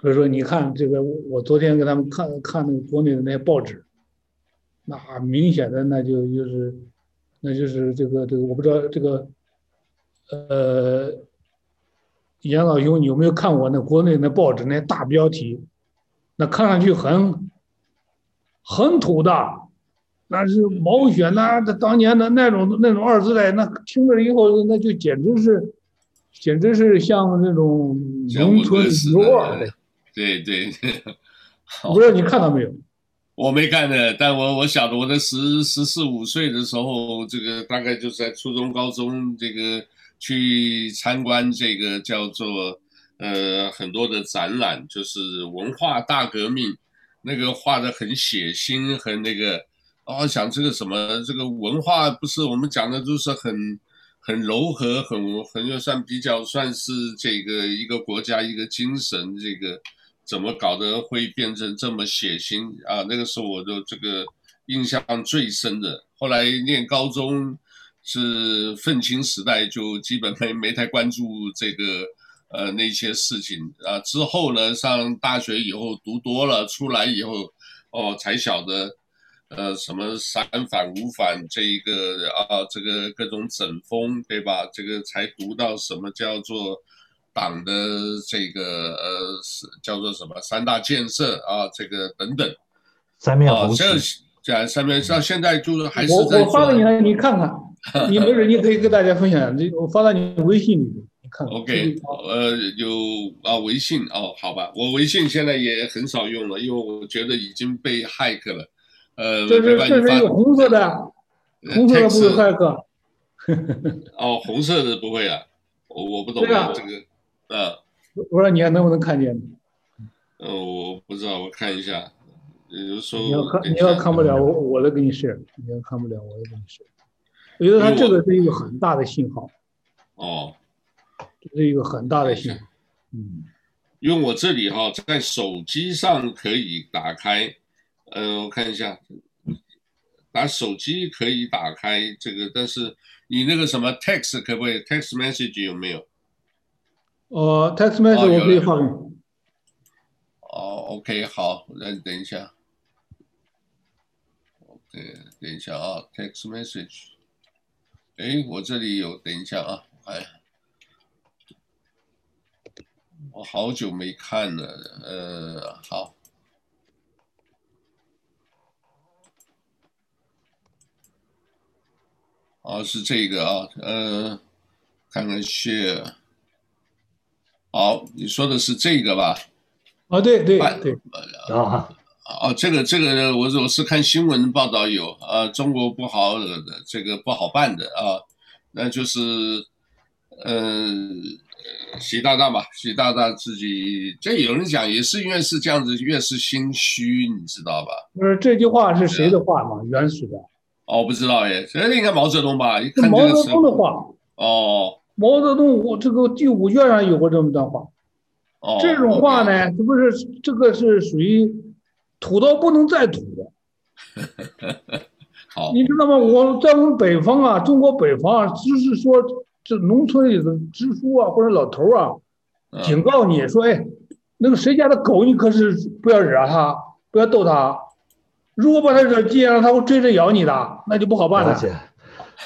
所以说你看这个，我昨天给他们看看那个国内的那些报纸。那明显的，那就就是，那就是这个这个，我不知道这个，呃，严老兄，你有没有看过那国内那报纸那大标题？那看上去很很土的，那是毛选呐，那当年的那种那种二字代，那听了以后，那就简直是，简直是像那种农村牛二的。对对对，我不知道你看到没有？我没看的，但我我晓得，我在十十四五岁的时候，这个大概就是在初中、高中，这个去参观这个叫做呃很多的展览，就是文化大革命，那个画的很血腥，很那个，哦，想这个什么，这个文化不是我们讲的，都是很很柔和，很很就算比较算是这个一个国家一个精神这个。怎么搞得会变成这么血腥啊？那个是我的这个印象最深的。后来念高中是愤青时代，就基本没没太关注这个呃那些事情啊。之后呢，上大学以后读多了，出来以后哦才晓得呃什么三反五反这一个啊这个各种整风对吧？这个才读到什么叫做。党的这个呃是叫做什么三大建设啊，这个等等，三面红旗，这样三面到现在就是还是在。我我发给你了，你看看，你没事你可以跟大家分享。这我发到你微信里面，你看看。OK，呃，有啊，微信哦，好吧，我微信现在也很少用了，因为我觉得已经被骇客了。呃，这是这是一个红色的，红色的不是骇客。哦，红色的不会啊，我我不懂啊这个。呃，我说你还能不能看见？呃，我不知道，我看一下。有时候你要看，你要看不了，我我来给你试。你要看不了，我来给你试。我觉得它这个是一个很大的信号。哦，这是一个很大的信号。嗯，因为我这里哈，在手机上可以打开。呃，我看一下，打手机可以打开这个，但是你那个什么 text 可不可以？text message 有没有？哦，text message 我可以放。哦，OK，好，那你等一下。OK，等一下啊，text message。哎，我这里有，等一下啊，哎，我好久没看了，呃，好。哦，是这个啊，呃，看看 share。好，你说的是这个吧？哦，对对对，啊，哦，这个这个我我是看新闻报道有啊，中国不好惹的，这个不好办的啊，那就是，嗯、呃，习大大吧，习大大自己，这有人讲也是因为是这样子，越是心虚，你知道吧？不是这句话是谁的话吗？原始的？哦，不知道耶，这应该毛泽东吧？一看毛泽东的话。哦，毛泽东我这个第五卷上有过这么段话。哦，这种话呢，这不是这个是属于土到不能再土了？好，你知道吗？我在我们北方啊，中国北方啊，就是说这农村里的支书啊，或者老头啊，警告你说，哎，那个谁家的狗，你可是不要惹它，不要逗它，如果把它惹急了，它会追着咬你的，那就不好办了。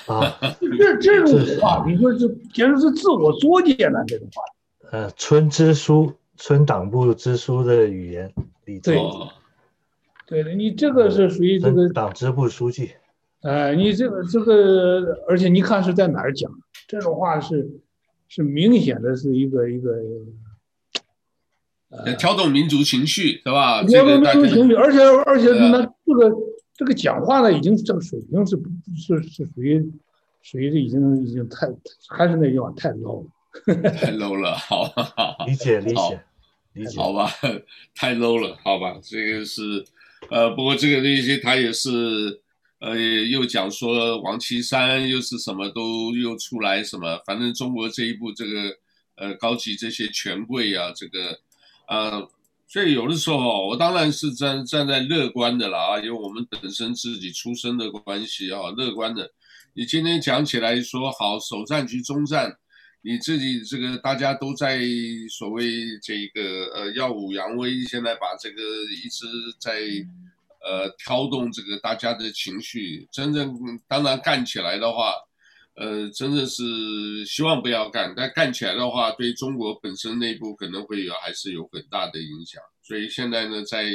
啊，这这种话，你说这简直是自我作践了，这种话。呃，村支书、村党部支书的语言，对，对的，你这个是属于这个党支部书记。呃，你这个这个，而且你看是在哪儿讲？这种话是是明显的是一个一个，呃，挑动民族情绪，是吧？挑动民族情绪，而且而且那，这个这个讲话呢，已经这个水平是是是属于属于已经已经太还是那句话太 low 了，太 low 了，好，好，理解理解理解，好吧，太 low 了，好吧，这个是呃，不过这个东西他也是。呃，又讲说王岐山又是什么都又出来什么，反正中国这一步这个呃高级这些权贵啊，这个呃，所以有的时候我当然是站站在乐观的了啊，因为我们本身自己出身的关系啊，乐观的。你今天讲起来说好首战局中战，你自己这个大家都在所谓这个呃耀武扬威，现在把这个一直在。呃，挑动这个大家的情绪，真正当然干起来的话，呃，真的是希望不要干，但干起来的话，对中国本身内部可能会有还是有很大的影响。所以现在呢，在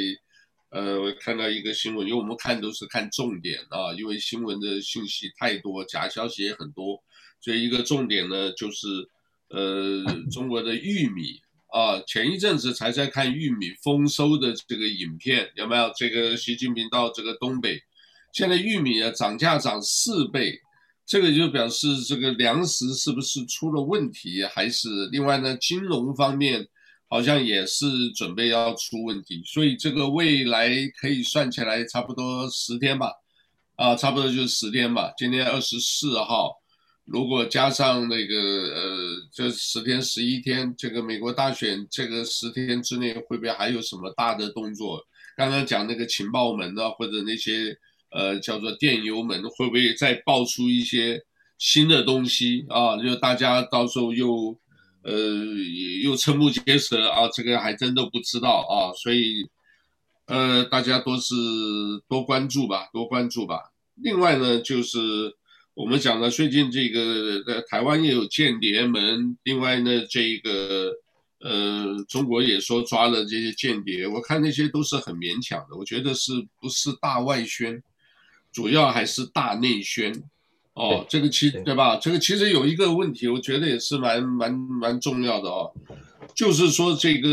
呃，我看到一个新闻，因为我们看都是看重点啊，因为新闻的信息太多，假消息也很多，所以一个重点呢，就是呃，中国的玉米。啊，前一阵子才在看玉米丰收的这个影片，有没有？这个习近平到这个东北，现在玉米啊涨价涨四倍，这个就表示这个粮食是不是出了问题？还是另外呢？金融方面好像也是准备要出问题，所以这个未来可以算起来差不多十天吧，啊，差不多就是十天吧。今天二十四号。如果加上那个呃，这十天十一天，这个美国大选，这个十天之内会不会还有什么大的动作？刚刚讲那个情报门啊，或者那些呃叫做电邮门，会不会再爆出一些新的东西啊？就大家到时候又呃又瞠目结舌啊，这个还真都不知道啊。所以呃，大家都是多关注吧，多关注吧。另外呢，就是。我们讲的最近这个在台湾也有间谍门，另外呢，这个呃，中国也说抓了这些间谍，我看那些都是很勉强的，我觉得是不是大外宣，主要还是大内宣，哦，这个其对吧？这个其实有一个问题，我觉得也是蛮蛮蛮重要的哦，就是说这个，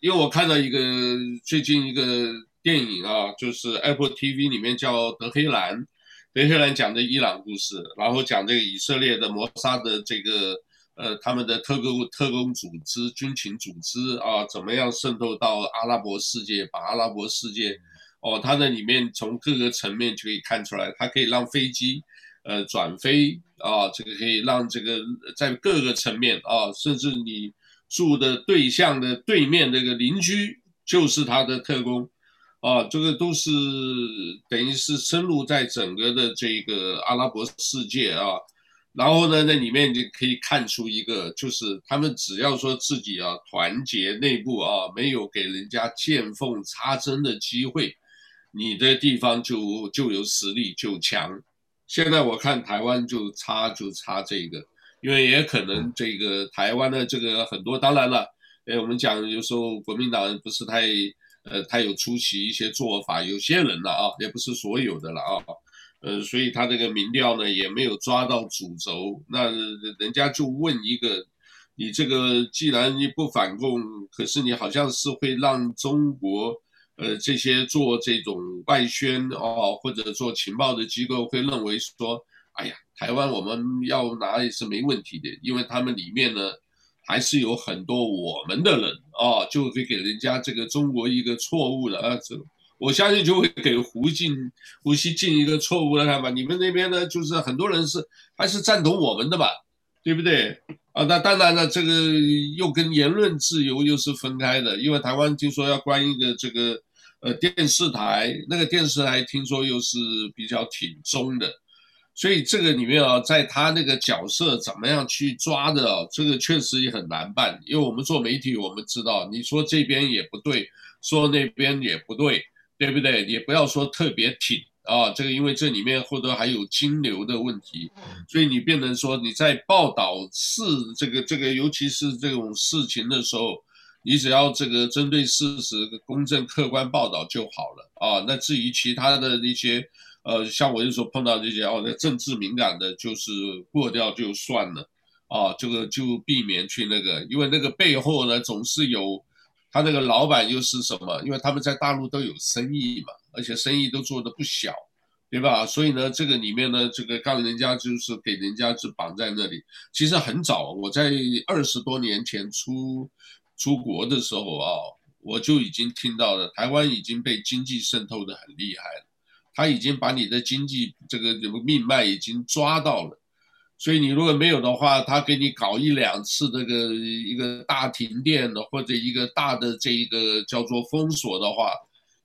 因为我看到一个最近一个电影啊，就是 Apple TV 里面叫《德黑兰》。德黑兰讲的伊朗故事，然后讲这个以色列的摩萨的这个呃他们的特工特工组织、军情组织啊，怎么样渗透到阿拉伯世界，把阿拉伯世界哦，它在里面从各个层面就可以看出来，它可以让飞机呃转飞啊，这个可以让这个在各个层面啊，甚至你住的对象的对面这个邻居就是他的特工。啊，这个都是等于是深入在整个的这个阿拉伯世界啊，然后呢，那里面就可以看出一个，就是他们只要说自己啊团结内部啊，没有给人家见缝插针的机会，你的地方就就有实力就强。现在我看台湾就差就差这个，因为也可能这个台湾的这个很多，当然了，哎，我们讲有时候国民党不是太。呃，他有出席一些做法，有些人了啊，也不是所有的了啊，呃，所以他这个民调呢也没有抓到主轴。那人家就问一个，你这个既然你不反共，可是你好像是会让中国，呃，这些做这种外宣哦，或者做情报的机构会认为说，哎呀，台湾我们要拿也是没问题的，因为他们里面呢还是有很多我们的人啊，就会给人家这个中国一个错误的啊，这我相信就会给胡进胡锡进一个错误的看法。你们那边呢，就是很多人是还是赞同我们的吧，对不对？啊，那当然了，这个又跟言论自由又是分开的，因为台湾听说要关一个这个呃电视台，那个电视台听说又是比较挺中的。所以这个里面啊，在他那个角色怎么样去抓的啊，这个确实也很难办。因为我们做媒体，我们知道，你说这边也不对，说那边也不对，对不对？也不要说特别挺啊，这个因为这里面或者还有金流的问题，所以你变成说你在报道事这个这个，尤其是这种事情的时候，你只要这个针对事实、公正、客观报道就好了啊。那至于其他的那些。呃，像我就说碰到这些哦，那政治敏感的，就是过掉就算了，啊，这个就避免去那个，因为那个背后呢，总是有他那个老板又是什么？因为他们在大陆都有生意嘛，而且生意都做的不小，对吧？所以呢，这个里面呢，这个让人家就是给人家是绑在那里。其实很早，我在二十多年前出出国的时候啊，我就已经听到了，台湾已经被经济渗透的很厉害了。他已经把你的经济这个命脉已经抓到了，所以你如果没有的话，他给你搞一两次这个一个大停电的或者一个大的这一个叫做封锁的话，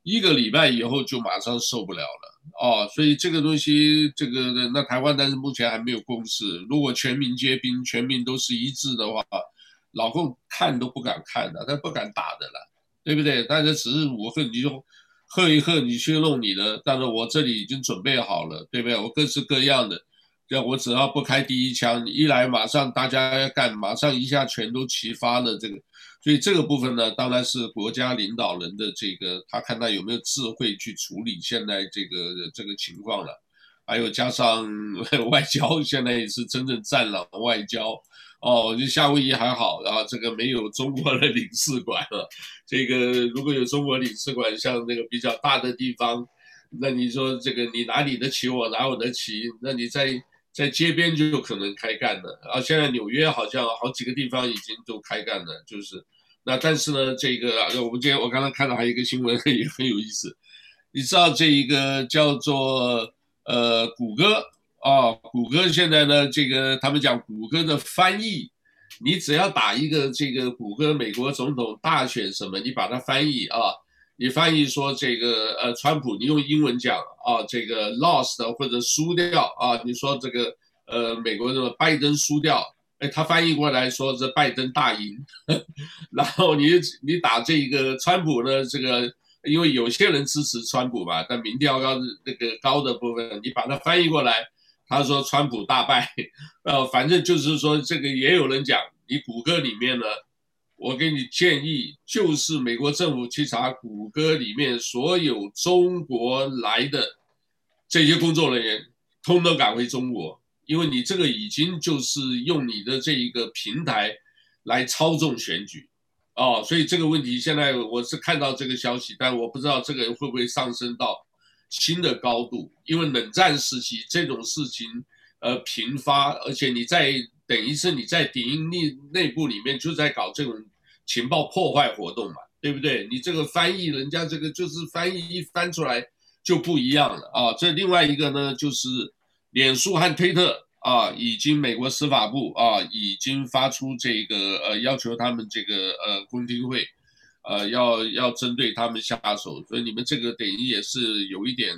一个礼拜以后就马上受不了了哦。所以这个东西，这个那台湾但是目前还没有共识。如果全民皆兵，全民都是一致的话，老共看都不敢看的，他不敢打的了，对不对？但是只是我和你就。喝一喝，你去弄你的，但是我这里已经准备好了，对不对？我各式各样的，要我只要不开第一枪，一来马上大家要干，马上一下全都齐发了这个，所以这个部分呢，当然是国家领导人的这个，他看他有没有智慧去处理现在这个这个情况了，还有加上外交，现在也是真正战狼外交。哦，就夏威夷还好，然后这个没有中国的领事馆了。这个如果有中国领事馆，像那个比较大的地方，那你说这个你拿你的旗，我拿我的旗，那你在在街边就有可能开干了。啊，现在纽约好像好几个地方已经都开干了，就是那但是呢，这个我们今天我刚才看到还有一个新闻也很有意思，你知道这一个叫做呃谷歌。哦，谷歌现在呢，这个他们讲谷歌的翻译，你只要打一个这个谷歌美国总统大选什么，你把它翻译啊，你翻译说这个呃川普，你用英文讲啊，这个 lost 或者输掉啊，你说这个呃美国的拜登输掉，哎，他翻译过来说是拜登大赢，然后你你打这个川普呢，这个因为有些人支持川普嘛，但民调高那个高的部分，你把它翻译过来。他说川普大败，呃，反正就是说这个也有人讲，你谷歌里面呢，我给你建议，就是美国政府去查谷歌里面所有中国来的这些工作人员，通通赶回中国，因为你这个已经就是用你的这一个平台来操纵选举，哦，所以这个问题现在我是看到这个消息，但我不知道这个会不会上升到。新的高度，因为冷战时期这种事情，呃，频发，而且你在等于是你在敌内内部里面就在搞这种情报破坏活动嘛，对不对？你这个翻译，人家这个就是翻译一翻出来就不一样了啊。这另外一个呢，就是脸书和推特啊，已经美国司法部啊已经发出这个呃要求他们这个呃公听会。呃，要要针对他们下手，所以你们这个等于也是有一点，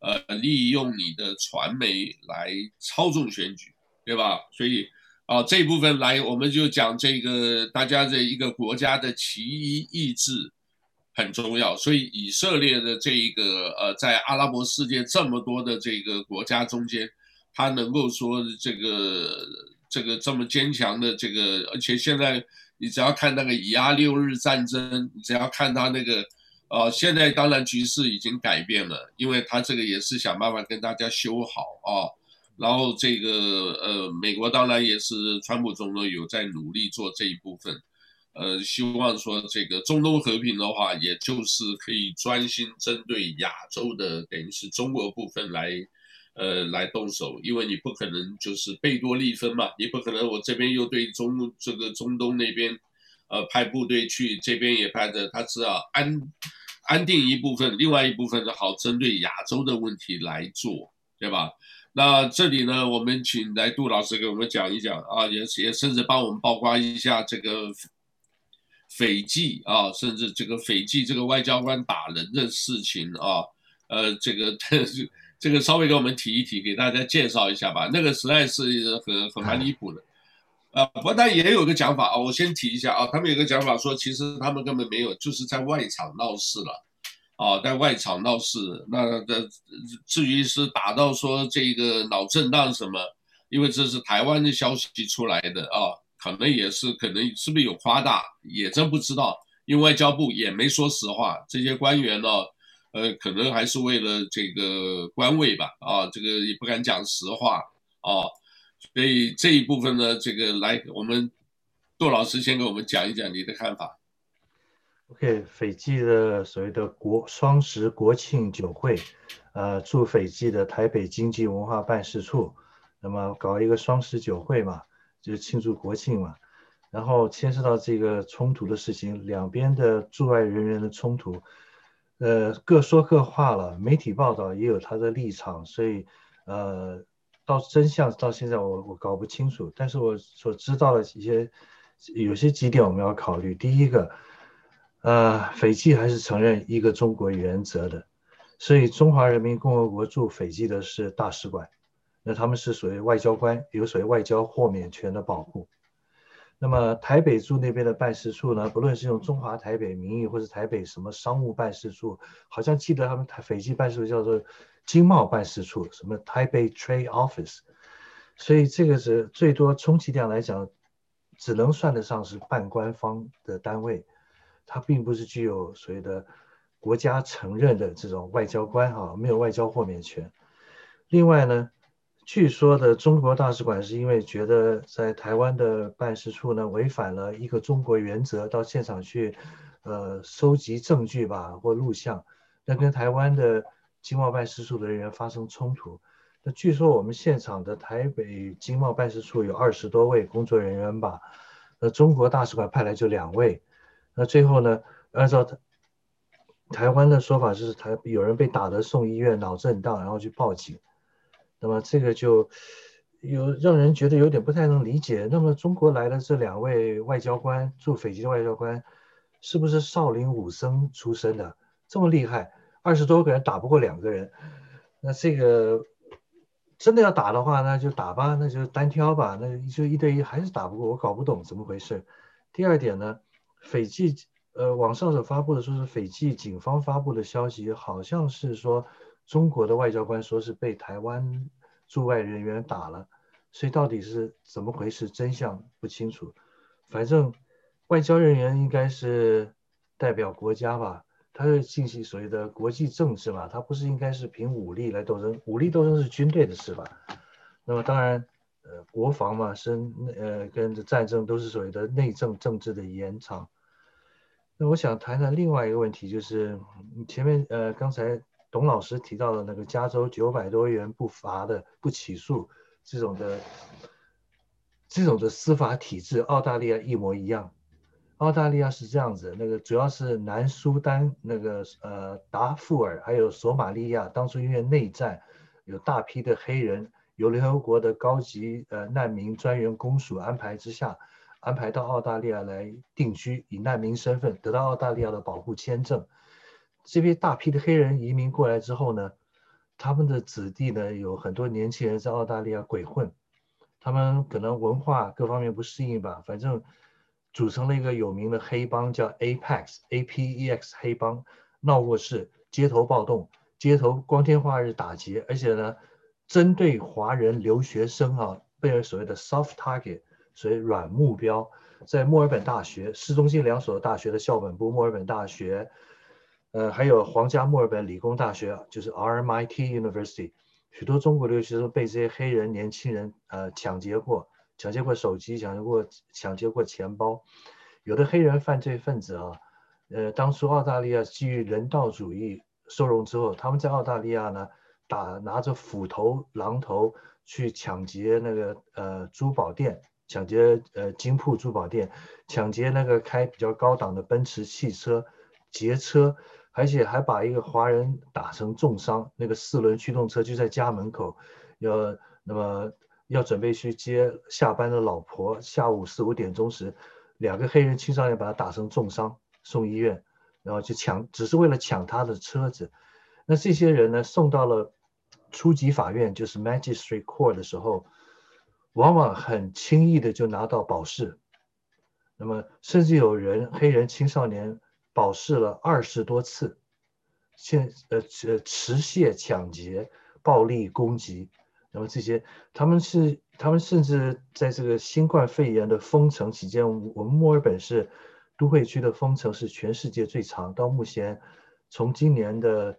呃，利用你的传媒来操纵选举，对吧？所以啊、这一部分来我们就讲这个，大家的一个国家的其一意志很重要。所以以色列的这一个呃，在阿拉伯世界这么多的这个国家中间，他能够说这个这个这么坚强的这个，而且现在。你只要看那个以阿六日战争，你只要看他那个，呃，现在当然局势已经改变了，因为他这个也是想办法跟大家修好啊。然后这个呃，美国当然也是川普总统有在努力做这一部分，呃，希望说这个中东和平的话，也就是可以专心针对亚洲的，等于是中国部分来呃来动手，因为你不可能就是贝多利分嘛，你不可能我这边又对中这个中东那边，呃派部队去，这边也派着，他只要安安定一部分，另外一部分好针对亚洲的问题来做，对吧？那这里呢，我们请来杜老师给我们讲一讲啊，也也甚至帮我们曝光一下这个斐济啊，甚至这个斐济这个外交官打人的事情啊，呃，这个但 是这个稍微给我们提一提，给大家介绍一下吧。那个实在是很很蛮离谱的，啊，不但也有个讲法啊，我先提一下啊，他们有个讲法说，其实他们根本没有，就是在外场闹事了。啊，在外场闹事，那这至于是打到说这个脑震荡什么，因为这是台湾的消息出来的啊，可能也是可能是不是有夸大，也真不知道，因为外交部也没说实话，这些官员呢，呃，可能还是为了这个官位吧，啊，这个也不敢讲实话啊，所以这一部分呢，这个来我们杜老师先给我们讲一讲你的看法。OK，斐济的所谓的国双十国庆酒会，呃，驻斐济的台北经济文化办事处，那么搞一个双十酒会嘛，就庆祝国庆嘛，然后牵涉到这个冲突的事情，两边的驻外人员的冲突，呃，各说各话了，媒体报道也有他的立场，所以呃，到真相到现在我我搞不清楚，但是我所知道的一些有些几点我们要考虑，第一个。呃，斐济还是承认一个中国原则的，所以中华人民共和国驻斐济的是大使馆，那他们是属于外交官，有属于外交豁免权的保护。那么台北驻那边的办事处呢，不论是用中华台北名义，或是台北什么商务办事处，好像记得他们台斐济办事处叫做经贸办事处，什么台北 Trade Office，所以这个是最多充其量来讲，只能算得上是半官方的单位。它并不是具有所谓的国家承认的这种外交官哈，没有外交豁免权。另外呢，据说的中国大使馆是因为觉得在台湾的办事处呢违反了一个中国原则，到现场去呃收集证据吧或录像，那跟台湾的经贸办事处的人员发生冲突。那据说我们现场的台北经贸办事处有二十多位工作人员吧，那中国大使馆派来就两位。那最后呢？按照台台湾的说法，是台有人被打得送医院，脑震荡，然后去报警。那么这个就有让人觉得有点不太能理解。那么中国来的这两位外交官，驻斐济的外交官，是不是少林武僧出身的？这么厉害，二十多个人打不过两个人。那这个真的要打的话，那就打吧，那就单挑吧，那就一对一还是打不过。我搞不懂怎么回事。第二点呢？斐济，呃，网上所发布的说是斐济警方发布的消息，好像是说中国的外交官说是被台湾驻外人员打了，所以到底是怎么回事，真相不清楚。反正外交人员应该是代表国家吧，他是进行所谓的国际政治嘛，他不是应该是凭武力来斗争，武力斗争是军队的事吧？那么当然。呃，国防嘛，是呃，跟着战争都是所谓的内政政治的延长。那我想谈谈另外一个问题，就是前面呃，刚才董老师提到的那个加州九百多元不罚的不起诉这种的这种的司法体制，澳大利亚一模一样。澳大利亚是这样子，那个主要是南苏丹那个呃达富尔还有索马利亚，当初因为内战有大批的黑人。由联合国的高级呃难民专员公署安排之下，安排到澳大利亚来定居，以难民身份得到澳大利亚的保护签证。这批大批的黑人移民过来之后呢，他们的子弟呢有很多年轻人在澳大利亚鬼混，他们可能文化各方面不适应吧，反正组成了一个有名的黑帮，叫 Apex A P E X 黑帮，闹过事，街头暴动，街头光天化日打劫，而且呢。针对华人留学生啊，被所谓的 soft target，所谓软目标，在墨尔本大学、市中心两所大学的校本部，墨尔本大学，呃，还有皇家墨尔本理工大学，就是 RMIT University，许多中国留学生被这些黑人年轻人呃抢劫过，抢劫过手机，抢劫过抢劫过钱包，有的黑人犯罪分子啊，呃，当初澳大利亚基于人道主义收容之后，他们在澳大利亚呢。打拿着斧头、榔头去抢劫那个呃珠宝店，抢劫呃金铺珠宝店，抢劫那个开比较高档的奔驰汽车，劫车，而且还把一个华人打成重伤，那个四轮驱动车就在家门口，要那么要准备去接下班的老婆，下午四五点钟时，两个黑人青少年把他打成重伤，送医院，然后去抢，只是为了抢他的车子。那这些人呢，送到了初级法院，就是 Magistrate Court 的时候，往往很轻易的就拿到保释。那么，甚至有人黑人青少年保释了二十多次，现呃呃持械抢劫、暴力攻击，那么这些他们是他们甚至在这个新冠肺炎的封城期间，我们墨尔本市都会区的封城是全世界最长，到目前从今年的。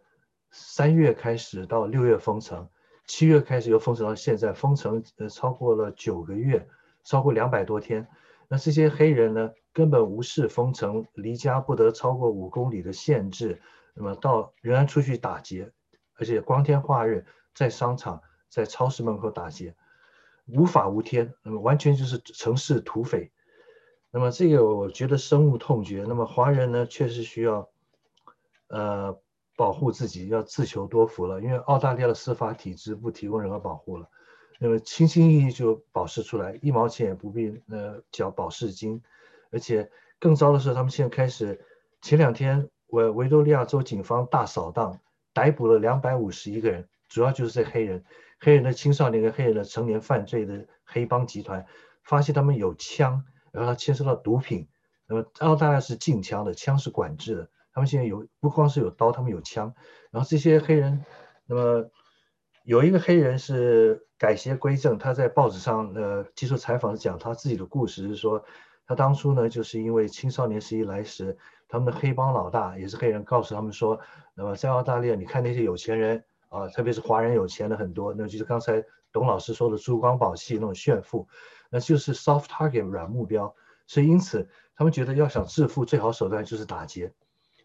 三月开始到六月封城，七月开始又封城到现在，封城呃超过了九个月，超过两百多天。那这些黑人呢，根本无视封城，离家不得超过五公里的限制，那么到仍然出去打劫，而且光天化日在商场、在超市门口打劫，无法无天，那么完全就是城市土匪。那么这个我觉得深恶痛绝。那么华人呢，确实需要，呃。保护自己要自求多福了，因为澳大利亚的司法体制不提供任何保护了，那么轻轻易易就保释出来，一毛钱也不必呃缴保释金，而且更糟的是，他们现在开始，前两天维维多利亚州警方大扫荡，逮捕了两百五十一个人，主要就是这黑人，黑人的青少年跟黑人的成年犯罪的黑帮集团，发现他们有枪，然后他牵涉到毒品，那么澳大利亚是禁枪的，枪是管制的。他们现在有不光是有刀，他们有枪。然后这些黑人，那么有一个黑人是改邪归正，他在报纸上呃接受采访讲他自己的故事，是说他当初呢就是因为青少年时期来时，他们的黑帮老大也是黑人，告诉他们说，那么在澳大利亚，你看那些有钱人啊，特别是华人有钱的很多，那就是刚才董老师说的珠光宝气那种炫富，那就是 soft target 软目标。所以因此他们觉得要想致富，最好手段就是打劫。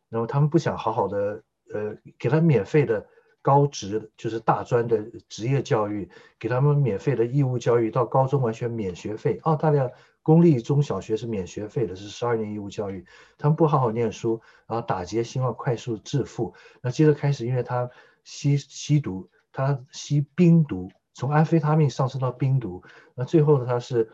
那么他们不想好好的，呃，给他免费的高职，就是大专的职业教育，给他们免费的义务教育，到高中完全免学费。澳大利亚公立中小学是免学费的，是十二年义务教育。他们不好好念书，然后打劫，希望快速致富。那接着开始，因为他吸吸毒，他吸冰毒，从安非他命上升到冰毒。那最后呢，他是，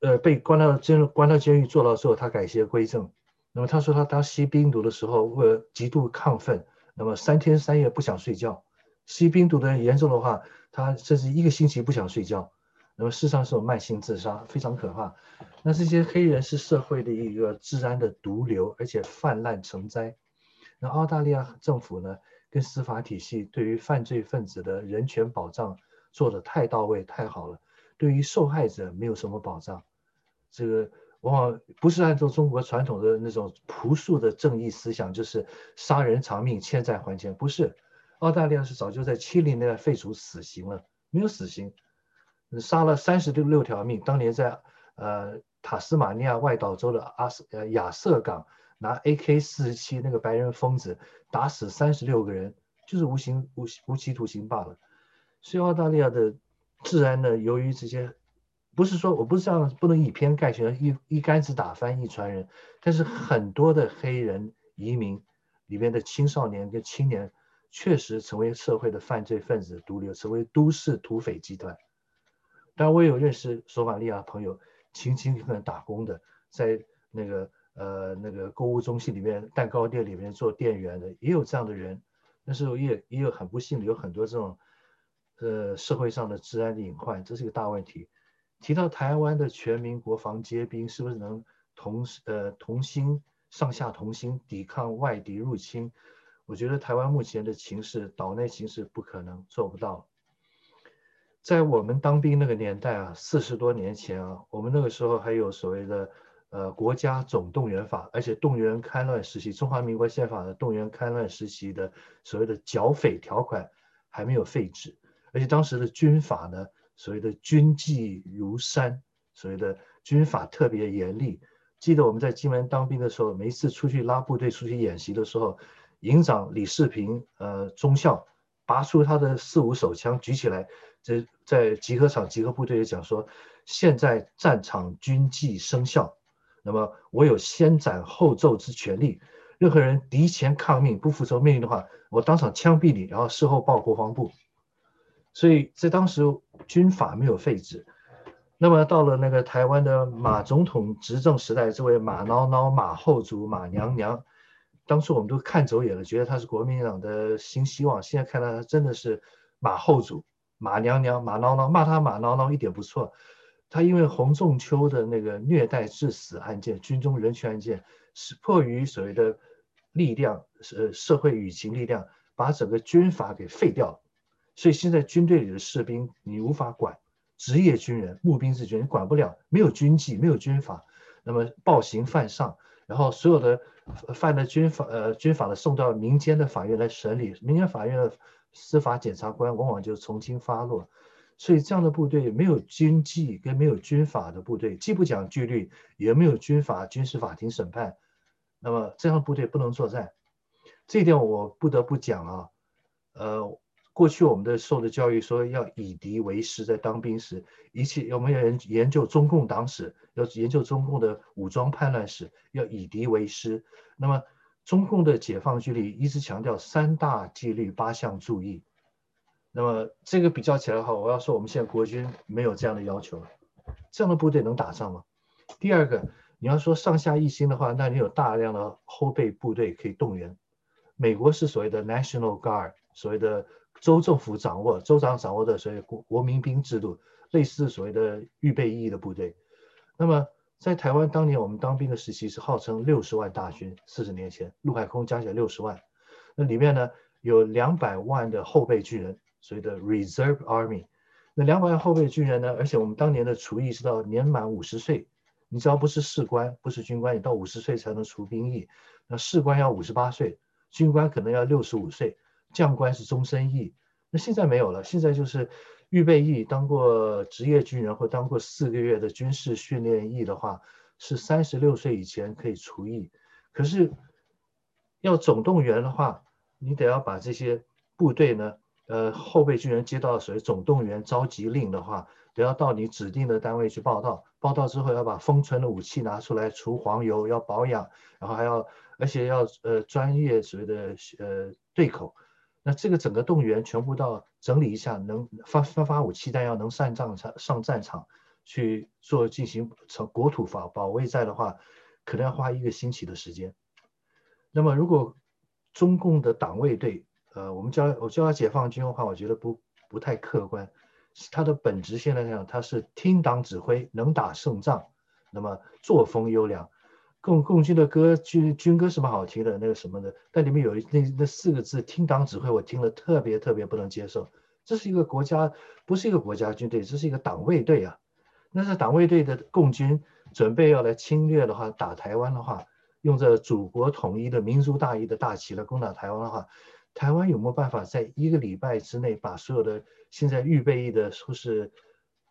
呃，被关到监关到监狱坐牢之后，他改邪归正。那么他说他当吸冰毒的时候，为了极度亢奋，那么三天三夜不想睡觉。吸冰毒的人严重的话，他甚至一个星期不想睡觉。那么事实上是有慢性自杀，非常可怕。那这些黑人是社会的一个治安的毒瘤，而且泛滥成灾。那澳大利亚政府呢，跟司法体系对于犯罪分子的人权保障做得太到位、太好了，对于受害者没有什么保障。这个。往往不是按照中国传统的那种朴素的正义思想，就是杀人偿命、欠债还钱。不是，澳大利亚是早就在七零年代废除死刑了，没有死刑，杀了三十六六条命。当年在呃塔斯马尼亚外岛州的阿斯呃亚瑟港，拿 AK 四十七那个白人疯子打死三十六个人，就是无刑无无期徒刑罢了。所以澳大利亚的治安呢，由于这些。不是说我不是这样，不能以偏概全，一一竿子打翻一船人。但是很多的黑人移民里面的青少年跟青年，确实成为社会的犯罪分子毒瘤，成为都市土匪集团。但我也有认识索马利亚朋友，勤勤恳恳打工的，在那个呃那个购物中心里面、蛋糕店里面做店员的，也有这样的人。但是也也有很不幸的，有很多这种呃社会上的治安的隐患，这是一个大问题。提到台湾的全民国防皆兵，是不是能同呃同心上下同心抵抗外敌入侵？我觉得台湾目前的情势，岛内情势不可能做不到。在我们当兵那个年代啊，四十多年前啊，我们那个时候还有所谓的呃国家总动员法，而且动员戡乱时期中华民国宪法的动员戡乱时期的所谓的剿匪条款还没有废止，而且当时的军法呢。所谓的军纪如山，所谓的军法特别严厉。记得我们在金门当兵的时候，每一次出去拉部队出去演习的时候，营长李世平，呃，中校拔出他的四五手枪举起来，这在集合场集合部队也讲说，现在战场军纪生效，那么我有先斩后奏之权利，任何人敌前抗命不服从命令的话，我当场枪毙你，然后事后报国防部。所以在当时军法没有废止。那么到了那个台湾的马总统执政时代，这位马孬孬、马后主、马娘娘，当初我们都看走眼了，觉得他是国民党的新希望。现在看来，他真的是马后主、马娘娘、马孬孬，骂他马孬孬一点不错。他因为洪仲丘的那个虐待致死案件、军中人权案件，是迫于所谓的力量，呃，社会舆情力量，把整个军法给废掉了。所以现在军队里的士兵，你无法管。职业军人、募兵制军人管不了，没有军纪，没有军法，那么暴行犯上，然后所有的犯了军法呃军法的送到民间的法院来审理，民间法院的司法检察官往往就从轻发落，所以这样的部队没有军纪跟没有军法的部队，既不讲纪律，也没有军法军事法庭审判，那么这样的部队不能作战，这一点我不得不讲啊，呃。过去我们的受的教育说要以敌为师，在当兵时，一切我们要研研究中共党史，要研究中共的武装叛乱史，要以敌为师。那么中共的解放军里一直强调三大纪律八项注意。那么这个比较起来的话，我要说我们现在国军没有这样的要求，这样的部队能打仗吗？第二个，你要说上下一心的话，那你有大量的后备部队可以动员。美国是所谓的 National Guard，所谓的。州政府掌握，州长掌握的所谓国国民兵制度，类似所谓的预备役的部队。那么在台湾当年我们当兵的时期是号称六十万大军，四十年前陆海空加起来六十万，那里面呢有两百万的后备军人，所谓的 Reserve Army。那两百万后备军人呢，而且我们当年的除役是到年满五十岁，你只要不是士官，不是军官，你到五十岁才能除兵役。那士官要五十八岁，军官可能要六十五岁。将官是终身役，那现在没有了。现在就是预备役，当过职业军人或当过四个月的军事训练役的话，是三十六岁以前可以除役。可是要总动员的话，你得要把这些部队呢，呃，后备军人接到所谓总动员召集令的话，得要到你指定的单位去报到。报到之后要把封存的武器拿出来除黄油，要保养，然后还要而且要呃专业所谓的呃对口。那这个整个动员全部到整理一下，能发发发武器弹药，能上战场上战场去做进行成国土防保卫战的话，可能要花一个星期的时间。那么如果中共的党卫队，呃，我们叫我叫他解放军的话，我觉得不不太客观。他的本质现在来讲，他是听党指挥，能打胜仗，那么作风优良。共共军的歌军军歌是蛮好听的，那个什么的，但里面有那那四个字“听党指挥”，我听了特别特别不能接受。这是一个国家，不是一个国家军队，这是一个党卫队啊。那是党卫队的共军准备要来侵略的话，打台湾的话，用着祖国统一的民族大义的大旗来攻打台湾的话，台湾有没有办法在一个礼拜之内把所有的现在预备役的说是？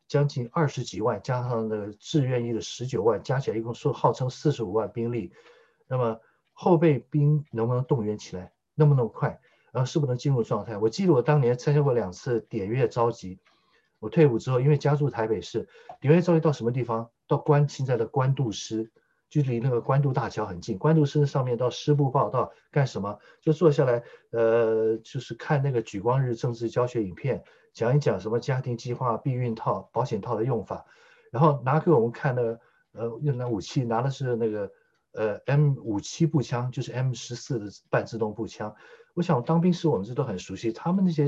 将近二十几万，加上那个志愿役的十九万，加起来一共说号称四十五万兵力。那么后备兵能不能动员起来？能不能快？然后是不能进入状态？我记得我当年参加过两次点阅召集。我退伍之后，因为家住台北市，点阅召集到什么地方？到关现在的关渡师，距离那个关渡大桥很近。关渡师上面到师部报道干什么？就坐下来，呃，就是看那个举光日政治教学影片。讲一讲什么家庭计划、避孕套、保险套的用法，然后拿给我们看的，呃，用的武器拿的是那个，呃，M 五七步枪，就是 M 十四的半自动步枪。我想当兵时我们这都很熟悉，他们那些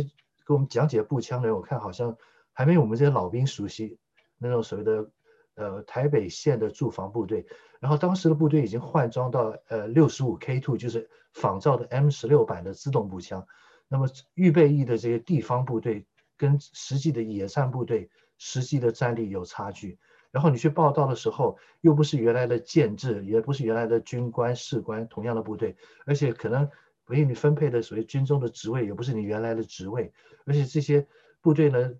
给我们讲解步枪的人，我看好像还没有我们这些老兵熟悉那种所谓的，呃，台北县的驻防部队。然后当时的部队已经换装到呃六十五 K two，就是仿造的 M 十六版的自动步枪。那么预备役的这些地方部队。跟实际的野战部队实际的战力有差距，然后你去报到的时候，又不是原来的建制，也不是原来的军官士官同样的部队，而且可能给你分配的所谓军中的职位也不是你原来的职位，而且这些部队呢，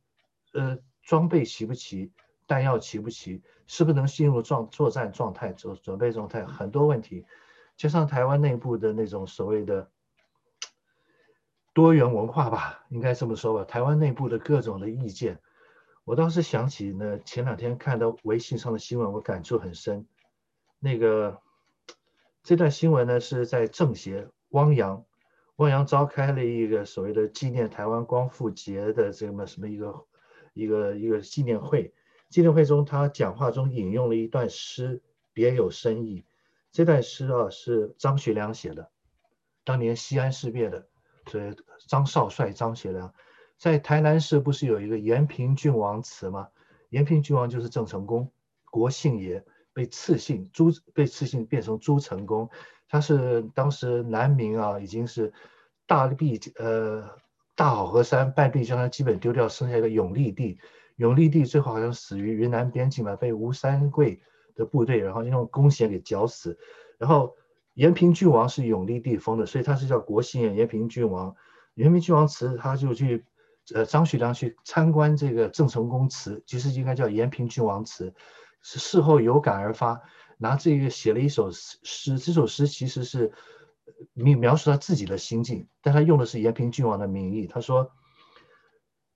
呃，装备齐不齐，弹药齐不齐，是不是能进入状作战状态、准准备状态，很多问题，加上台湾内部的那种所谓的。多元文化吧，应该这么说吧。台湾内部的各种的意见，我倒是想起呢，前两天看到微信上的新闻，我感触很深。那个这段新闻呢，是在政协汪洋，汪洋召开了一个所谓的纪念台湾光复节的这么什么一个一个一个纪念会。纪念会中，他讲话中引用了一段诗，别有深意。这段诗啊，是张学良写的，当年西安事变的，所以张少帅张学良在台南市不是有一个延平郡王祠吗？延平郡王就是郑成功，国姓爷，被赐姓朱，被赐姓变成朱成功。他是当时南明啊，已经是大毕呃大好河山，半壁江山基本丢掉，剩下一个永历帝。永历帝最后好像死于云南边境吧，被吴三桂的部队，然后用弓弦给绞死。然后延平郡王是永历帝封的，所以他是叫国姓延平郡王。延平郡王祠，他就去，呃，张学良去参观这个郑成功祠，其实应该叫延平郡王祠。事后有感而发，拿这个写了一首诗，这首诗其实是描描述他自己的心境，但他用的是延平郡王的名义，他说。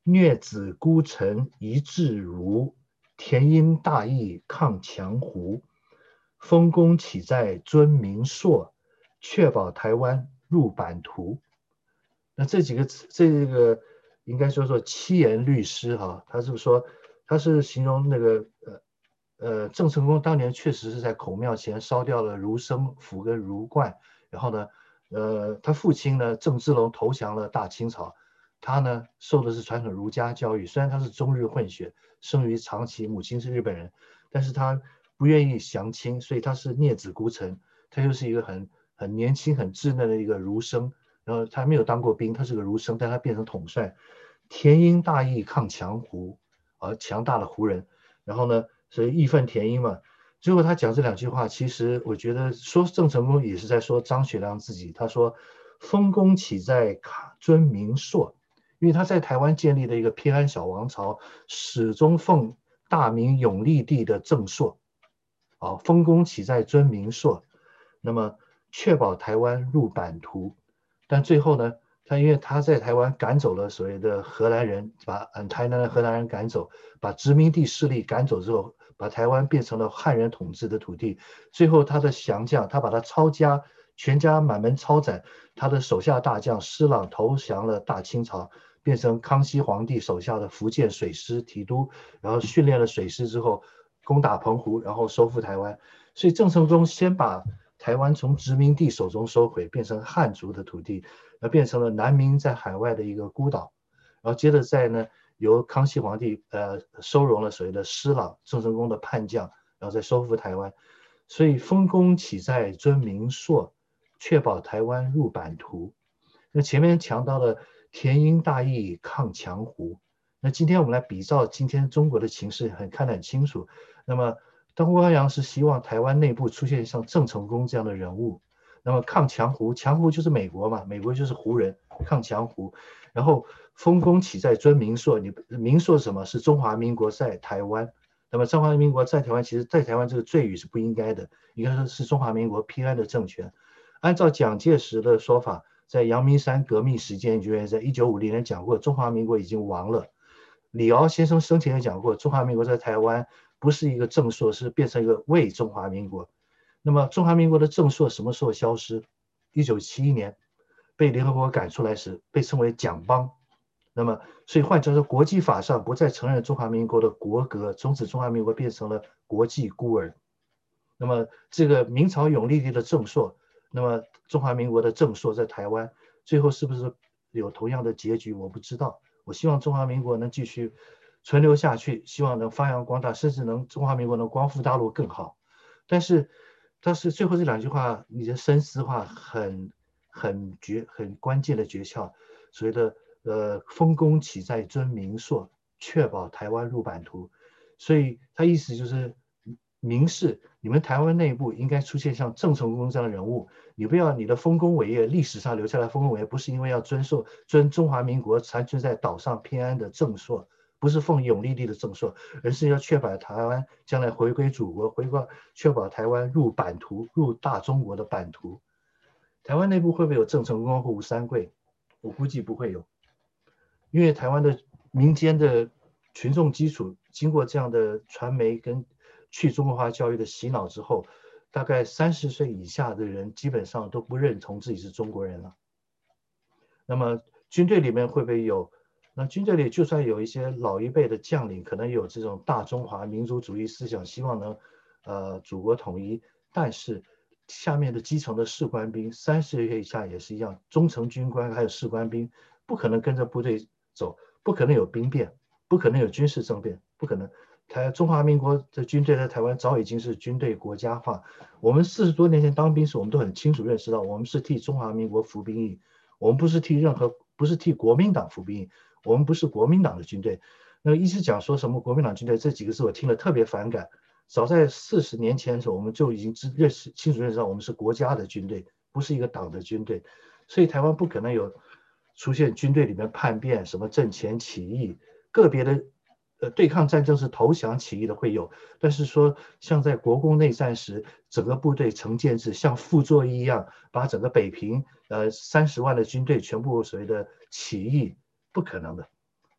虐子孤臣一志如，田婴大义抗强胡。丰功岂在尊名硕，确保台湾入版图。那这几个词，这个应该说做七言律诗哈。他是说，他是形容那个呃呃郑成功当年确实是在孔庙前烧掉了儒生符跟儒冠，然后呢，呃，他父亲呢郑芝龙投降了大清朝。他呢，受的是传统儒家教育，虽然他是中日混血，生于长崎，母亲是日本人，但是他不愿意降清，所以他是孽子孤臣，他又是一个很很年轻、很稚嫩的一个儒生，然后他没有当过兵，他是个儒生，但他变成统帅，田英大义抗强胡，而强大的胡人，然后呢，所以义愤填膺嘛。最后他讲这两句话，其实我觉得说郑成功也是在说张学良自己，他说丰功岂在卡尊名朔。因为他在台湾建立的一个偏安小王朝，始终奉大明永历帝的正朔，啊，丰功岂在尊名硕，那么确保台湾入版图。但最后呢，他因为他在台湾赶走了所谓的荷兰人，把嗯台南的荷兰人赶走，把殖民地势力赶走之后，把台湾变成了汉人统治的土地。最后他的降将，他把他抄家，全家满门抄斩，他的手下大将施琅投降了大清朝。变成康熙皇帝手下的福建水师提督，然后训练了水师之后，攻打澎湖，然后收复台湾。所以郑成功先把台湾从殖民地手中收回，变成汉族的土地，而变成了南明在海外的一个孤岛。然后接着再呢，由康熙皇帝呃收容了所谓的施琅，郑成功的叛将，然后再收复台湾。所以丰功岂在尊明朔，确保台湾入版图。那前面强调了。田英大义抗强胡。那今天我们来比照今天中国的情势，很看得很清楚。那么，当汪洋是希望台湾内部出现像郑成功这样的人物。那么抗强胡，强胡就是美国嘛，美国就是胡人，抗强胡。然后丰功岂在尊明硕？你明硕是什么？是中华民国在台湾。那么中华民国在台湾，其实在台湾这个罪语是不应该的，应该说是中华民国偏安的政权。按照蒋介石的说法。在阳明山革命时间，就在一九五零年讲过，中华民国已经亡了。李敖先生生前也讲过，中华民国在台湾不是一个正朔，是变成一个伪中华民国。那么中华民国的正朔什么时候消失？一九七一年被联合国赶出来时，被称为蒋邦。那么，所以换句话说，国际法上不再承认中华民国的国格，从此中华民国变成了国际孤儿。那么，这个明朝永历帝的正朔。那么中华民国的正朔在台湾，最后是不是有同样的结局？我不知道。我希望中华民国能继续存留下去，希望能发扬光大，甚至能中华民国能光复大陆更好。但是，但是最后这两句话，你的深思话很很绝，很关键的诀窍。所谓的呃，丰功岂在尊名硕，确保台湾入版图。所以他意思就是。明示你们台湾内部应该出现像郑成功这样的人物，你不要你的丰功伟业，历史上留下来丰功伟业，不是因为要遵守尊中华民国残存在岛上偏安的正朔，不是奉永历帝的正朔，而是要确保台湾将来回归祖国，回归确保台湾入版图，入大中国的版图。台湾内部会不会有郑成功或吴三桂？我估计不会有，因为台湾的民间的群众基础经过这样的传媒跟去中国化教育的洗脑之后，大概三十岁以下的人基本上都不认同自己是中国人了。那么军队里面会不会有？那军队里就算有一些老一辈的将领，可能有这种大中华民族主义思想，希望能呃祖国统一，但是下面的基层的士官兵，三十岁以下也是一样，中层军官还有士官兵，不可能跟着部队走，不可能有兵变，不可能有军事政变，不可能。台中华民国的军队在台湾早已经是军队国家化。我们四十多年前当兵时，我们都很清楚认识到，我们是替中华民国服兵役，我们不是替任何，不是替国民党服兵役。我们不是国民党的军队，那一直讲说什么国民党军队这几个字，我听了特别反感。早在四十年前的时候，我们就已经知认识清楚认识到，我们是国家的军队，不是一个党的军队。所以台湾不可能有出现军队里面叛变、什么政前起义、个别的呃对抗战争是投降起义的会有，但是说像在国共内战时，整个部队成建制，像傅作义一样，把整个北平呃三十万的军队全部所谓的起义。不可能的，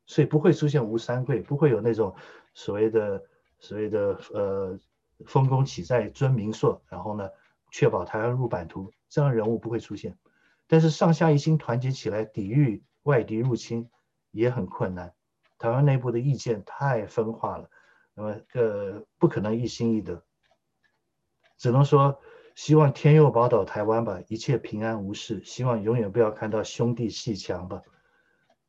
所以不会出现吴三桂，不会有那种所谓的所谓的呃丰功启在尊明硕，然后呢确保台湾入版图这样人物不会出现。但是上下一心团结起来抵御外敌入侵也很困难，台湾内部的意见太分化了，那么呃不可能一心一德，只能说希望天佑宝岛台湾吧，一切平安无事，希望永远不要看到兄弟鬩墙吧。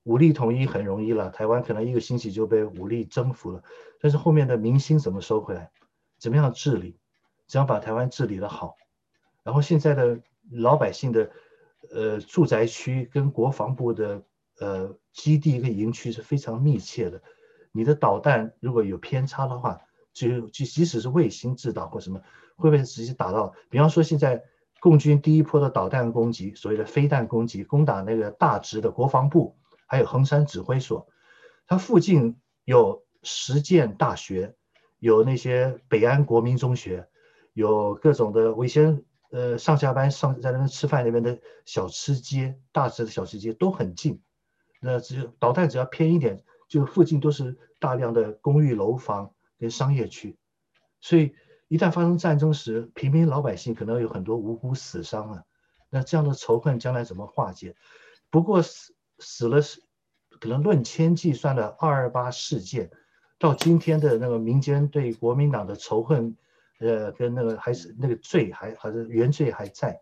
武力统一很容易了，台湾可能一个星期就被武力征服了，但是后面的民心怎么收回来？怎么样治理？怎样把台湾治理的好？然后现在的老百姓的呃住宅区跟国防部的呃基地跟营区是非常密切的，你的导弹如果有偏差的话，就就即使是卫星制导或什么，会不会直接打到？比方说现在共军第一波的导弹攻击，所谓的飞弹攻击，攻打那个大直的国防部。还有横山指挥所，它附近有实践大学，有那些北安国民中学，有各种的。我以前呃上下班上在那边吃饭，那边的小吃街，大直的小吃街都很近。那只有导弹只要偏一点，就附近都是大量的公寓楼房跟商业区。所以一旦发生战争时，平民老百姓可能有很多无辜死伤啊。那这样的仇恨将来怎么化解？不过死。死了是可能论千计算的二二八事件，到今天的那个民间对国民党的仇恨，呃，跟那个还是那个罪还还是原罪还在。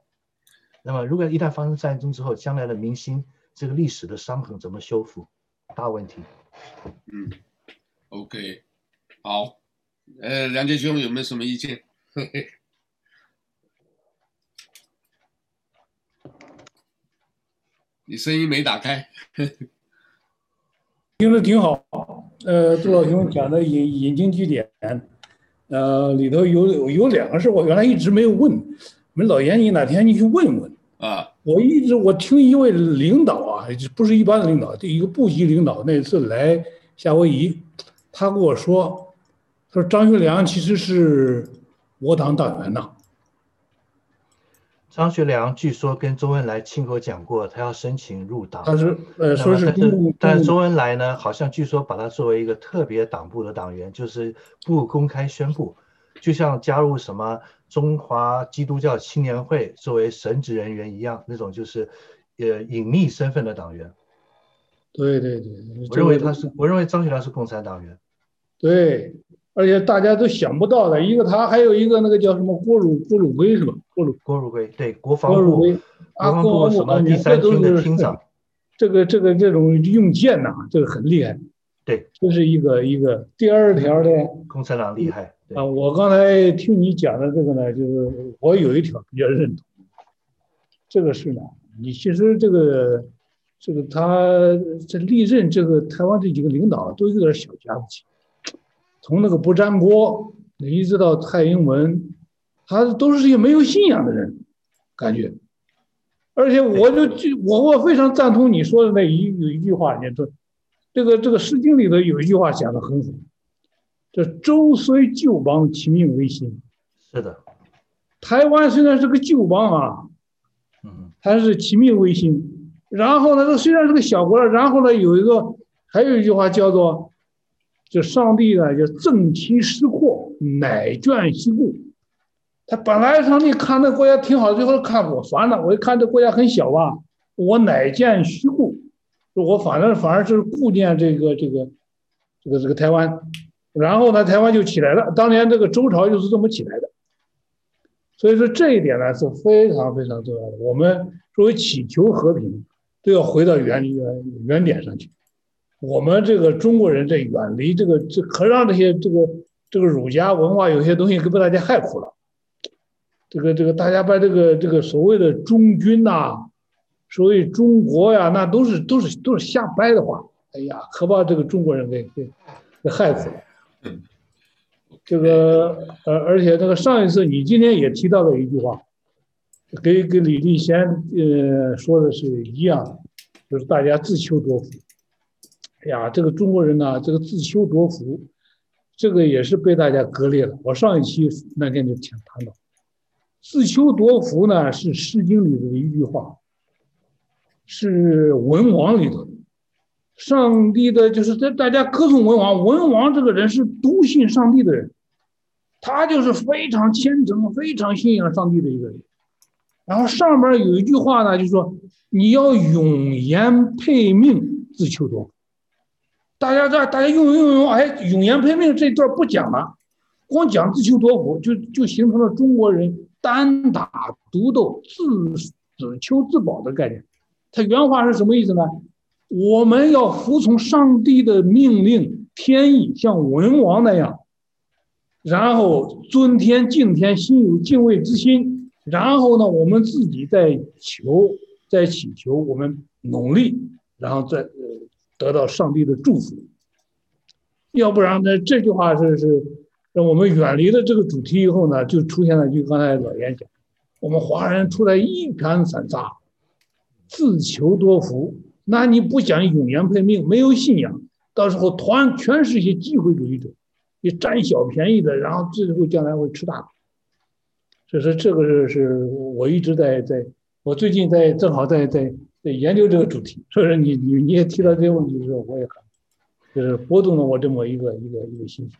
那么如果一旦发生战争之后，将来的民心这个历史的伤痕怎么修复？大问题。嗯，OK，好，呃，梁杰兄有没有什么意见？嘿嘿。你声音没打开，听着挺好。呃，杜老兄讲的引引经据典，呃，里头有有两个事，我原来一直没有问。我们老严，你哪天你去问问啊？我一直我听一位领导啊，不是一般的领导，第一个部级领导那次来夏威夷，他跟我说，他说张学良其实是我党党员呐。张学良据说跟周恩来亲口讲过，他要申请入党。但是呃说是，但是周恩来呢，好像据说把他作为一个特别党部的党员，就是不公开宣布，就像加入什么中华基督教青年会作为神职人员一样，那种就是呃隐秘身份的党员。对对对，我认为他是，我认为张学良是共产党员。对。而且大家都想不到的，一个他，还有一个那个叫什么郭汝郭汝瑰是吧？郭汝郭汝瑰对国防部国防部什么第三厅的厅长，这个这个这种用剑呐、啊，这个很厉害。对，这是一个一个第二条呢，共产党厉害啊！我刚才听你讲的这个呢，就是我有一条比较认同，这个是呢，你其实这个这个他这历任这个台湾这几个领导都有点小家子气。从那个不粘锅，一直到蔡英文，他都是一个没有信仰的人，感觉。而且我就我我非常赞同你说的那一有一句话，你说这个这个《诗经》里头有一句话讲的很好，这周虽旧邦，其命维新。是的，台湾虽然是个旧邦啊，嗯，嗯它是其命维新，然后呢，这虽然是个小国了，然后呢，有一个还有一句话叫做，就上帝呢，就正其失阔，乃眷其故。他本来上帝看那国家挺好，最后看我烦了，我一看这国家很小吧，我乃见虚故，我反正反而是顾念这个这个这个这个台湾，然后呢，台湾就起来了。当年这个周朝就是这么起来的。所以说这一点呢是非常非常重要的。我们作为祈求和平，都要回到原原原点上去。我们这个中国人在远离这个，这可让这些这个这个儒家文化有些东西给把大家害苦了。这个这个大家把这个这个所谓的忠君呐，所谓中国呀，那都是都是都是瞎掰的话。哎呀，可把这个中国人给给给害死了。这个呃，而且那个上一次你今天也提到了一句话，跟跟李立先呃说的是一样，就是大家自求多福。哎呀，这个中国人呢，这个自求多福，这个也是被大家割裂了。我上一期那天就讲谈到，自求多福呢是《诗经》里的一句话，是文王里头。上帝的就是在大家歌颂文王，文王这个人是笃信上帝的人，他就是非常虔诚、非常信仰上帝的一个人。然后上面有一句话呢，就是说你要永言配命，自求多福。大家在大家用用用，哎，永言配命这段不讲了，光讲自求多福，就就形成了中国人单打独斗、自只求自保的概念。他原话是什么意思呢？我们要服从上帝的命令、天意，像文王那样，然后尊天敬天，心有敬畏之心。然后呢，我们自己在求，在祈求，我们努力，然后再得到上帝的祝福。要不然呢，这句话是是让我们远离了这个主题以后呢，就出现了就刚才老严讲，我们华人出来一盘散沙，自求多福。那你不讲永言配命，没有信仰，到时候团全是一些机会主义者，你占小便宜的，然后最后将来会吃大亏。所以说这个是是我一直在在，我最近在正好在在在研究这个主题，所以说你你你也提到这个问题的时候，我也很就是拨动了我这么一个一个一个心情。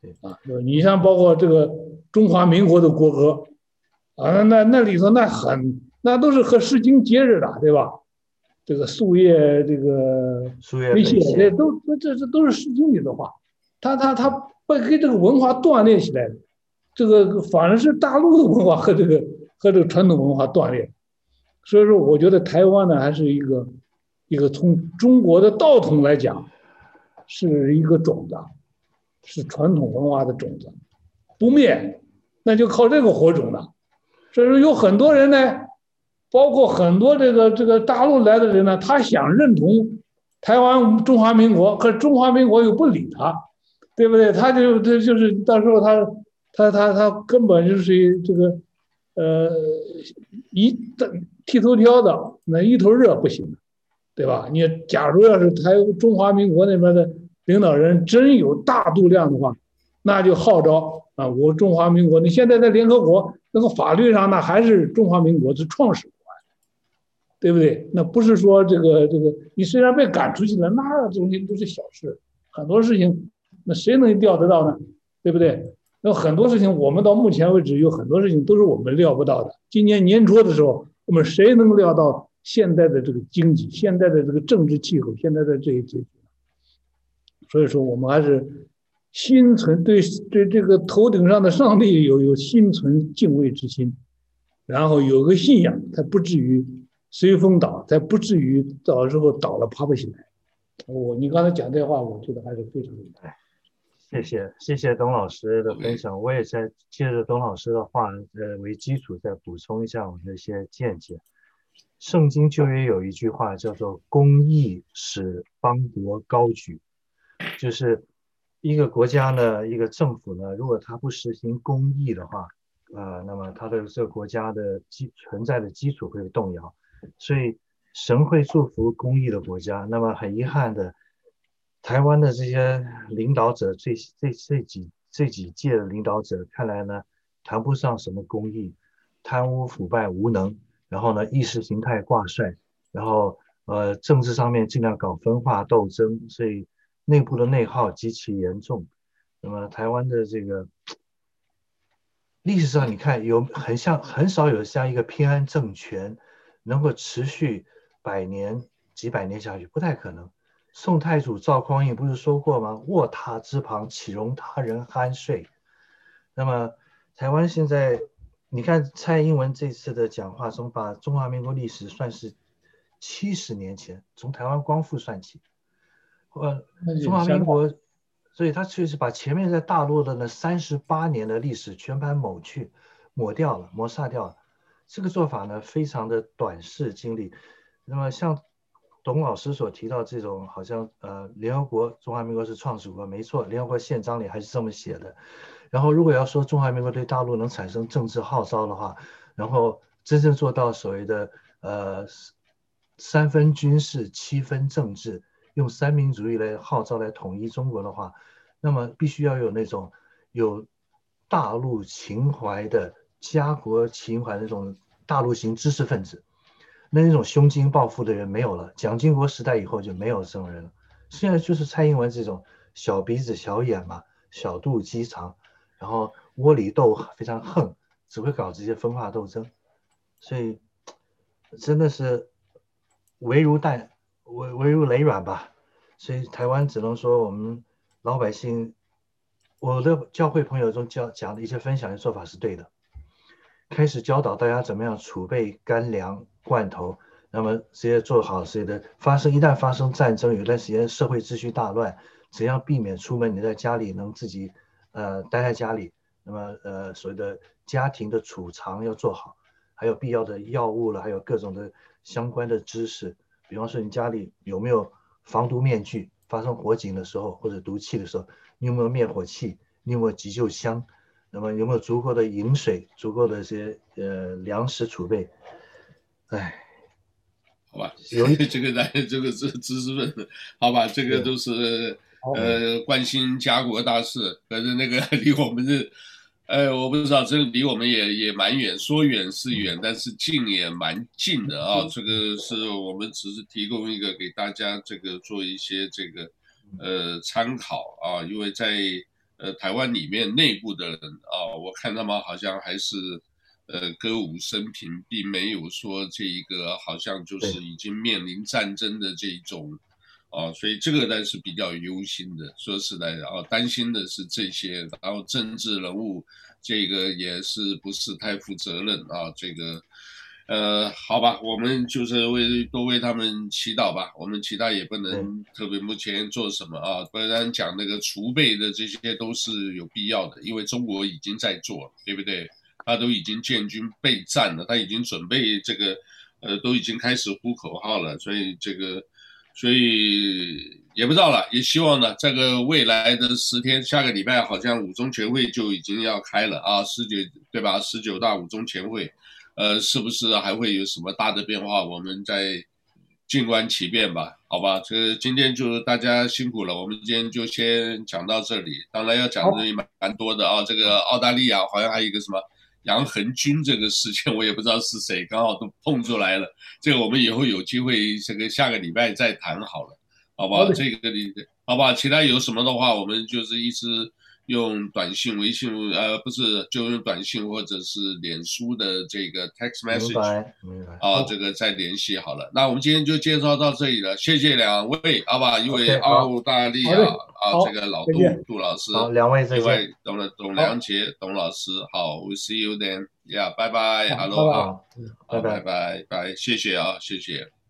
对啊，你像包括这个中华民国的国歌啊，那那里头那很那都是和诗经接着的，对吧？这个树叶，这个树叶飞谢，这都这这都是诗经里的话，他他他会跟这个文化断裂起来的，这个反而是大陆的文化和这个和这个传统文化断裂，所以说我觉得台湾呢还是一个一个从中国的道统来讲，是一个种子，是传统文化的种子，不灭，那就靠这个火种了，所以说有很多人呢。包括很多这个这个大陆来的人呢，他想认同台湾中华民国，可中华民国又不理他，对不对？他就这就是到时候他他他他根本就是这个呃一剃头挑的那一头热不行，对吧？你假如要是台中华民国那边的领导人真有大度量的话，那就号召啊，我中华民国，你现在在联合国那个法律上那还是中华民国是创始。对不对？那不是说这个这个，你虽然被赶出去了，那东西都是小事。很多事情，那谁能料得到呢？对不对？那很多事情，我们到目前为止有很多事情都是我们料不到的。今年年初的时候，我们谁能料到现在的这个经济、现在的这个政治气候、现在的这些结局？所以说，我们还是心存对对这个头顶上的上帝有有心存敬畏之心，然后有个信仰，才不至于。随风倒，才不至于到时候倒了爬不起来。我你刚才讲这话，我觉得还是非常厉害。谢谢谢谢董老师的分享，我也在借着董老师的话呃为基础，再补充一下我的一些见解。圣经就也有一句话叫做“公义使邦国高举”，就是一个国家呢，一个政府呢，如果他不实行公义的话，呃，那么他的这个国家的基存在的基础会动摇。所以神会祝福公益的国家。那么很遗憾的，台湾的这些领导者，这这这几这几届的领导者，看来呢，谈不上什么公益，贪污腐败无能，然后呢，意识形态挂帅，然后呃，政治上面尽量搞分化斗争，所以内部的内耗极其严重。那么台湾的这个历史上，你看有很像很少有像一个偏安政权能够持续百年几百年下去，不太可能。宋太祖赵匡胤不是说过吗？卧榻之旁，岂容他人酣睡？那么台湾现在，你看蔡英文这次的讲话中，把中华民国历史算是七十年前，从台湾光复算起，呃，中华民国，所以他确实把前面在大陆的那三十八年的历史全盘抹去，抹掉了，抹杀掉了。这个做法呢，非常的短视经历。那么像。董老师所提到这种好像呃，联合国中华民国是创始国，没错，联合国宪章里还是这么写的。然后如果要说中华民国对大陆能产生政治号召的话，然后真正做到所谓的呃三分军事七分政治，用三民主义来号召来统一中国的话，那么必须要有那种有大陆情怀的家国情怀那种大陆型知识分子。那那种胸襟抱负的人没有了，蒋经国时代以后就没有这种人了。现在就是蔡英文这种小鼻子小眼嘛，小肚鸡肠，然后窝里斗非常横，只会搞这些分化斗争，所以真的是危如弹危危如雷软吧。所以台湾只能说我们老百姓，我的教会朋友中教讲的一些分享的做法是对的，开始教导大家怎么样储备干粮。罐头，那么这些做好，谁的发生一旦发生战争，有段时间社会秩序大乱，怎样避免出门？你在家里能自己呃待在家里，那么呃所谓的家庭的储藏要做好，还有必要的药物了，还有各种的相关的知识，比方说你家里有没有防毒面具？发生火警的时候或者毒气的时候，你有没有灭火器？你有没有急救箱？那么有没有足够的饮水？足够的这些呃粮食储备？哎，好吧，有一 这个咱这个知知识分子，好吧，这个都是呃关心家国大事，可是那个 离我们这。哎，我不知道，这离我们也也蛮远，说远是远，但是近也蛮近的啊。这个是我们只是提供一个给大家这个做一些这个呃参考啊，因为在呃台湾里面内部的人啊，我看他们好像还是。呃，歌舞升平，并没有说这一个好像就是已经面临战争的这种，啊，所以这个呢是比较忧心的。说实在的啊，担心的是这些，然后政治人物这个也是不是太负责任啊？这个，呃，好吧，我们就是为多为他们祈祷吧。我们其他也不能特别目前做什么啊，不然讲那个储备的这些都是有必要的，因为中国已经在做了，对不对？他都已经建军备战了，他已经准备这个，呃，都已经开始呼口号了，所以这个，所以也不知道了，也希望呢，这个未来的十天，下个礼拜好像五中全会就已经要开了啊，十九对吧？十九大五中全会，呃，是不是还会有什么大的变化？我们再静观其变吧，好吧？这今天就大家辛苦了，我们今天就先讲到这里。当然要讲的也蛮蛮多的啊，这个澳大利亚好像还有一个什么。杨恒军这个事件，我也不知道是谁，刚好都碰出来了。这个我们以后有机会，这个下个礼拜再谈好了，好不好？这个你，好不好？其他有什么的话，我们就是一直用短信、微信，呃，不是，就用短信或者是脸书的这个 text message，啊，这个再联系好了。那我们今天就介绍到这里了，谢谢两位，好吧？一位澳大利亚啊，这个老杜杜老师，好，两位，另外董董良杰董老师，好，We see you then，yeah，拜拜，Hello，好，拜拜，拜拜，拜，谢谢啊，谢谢。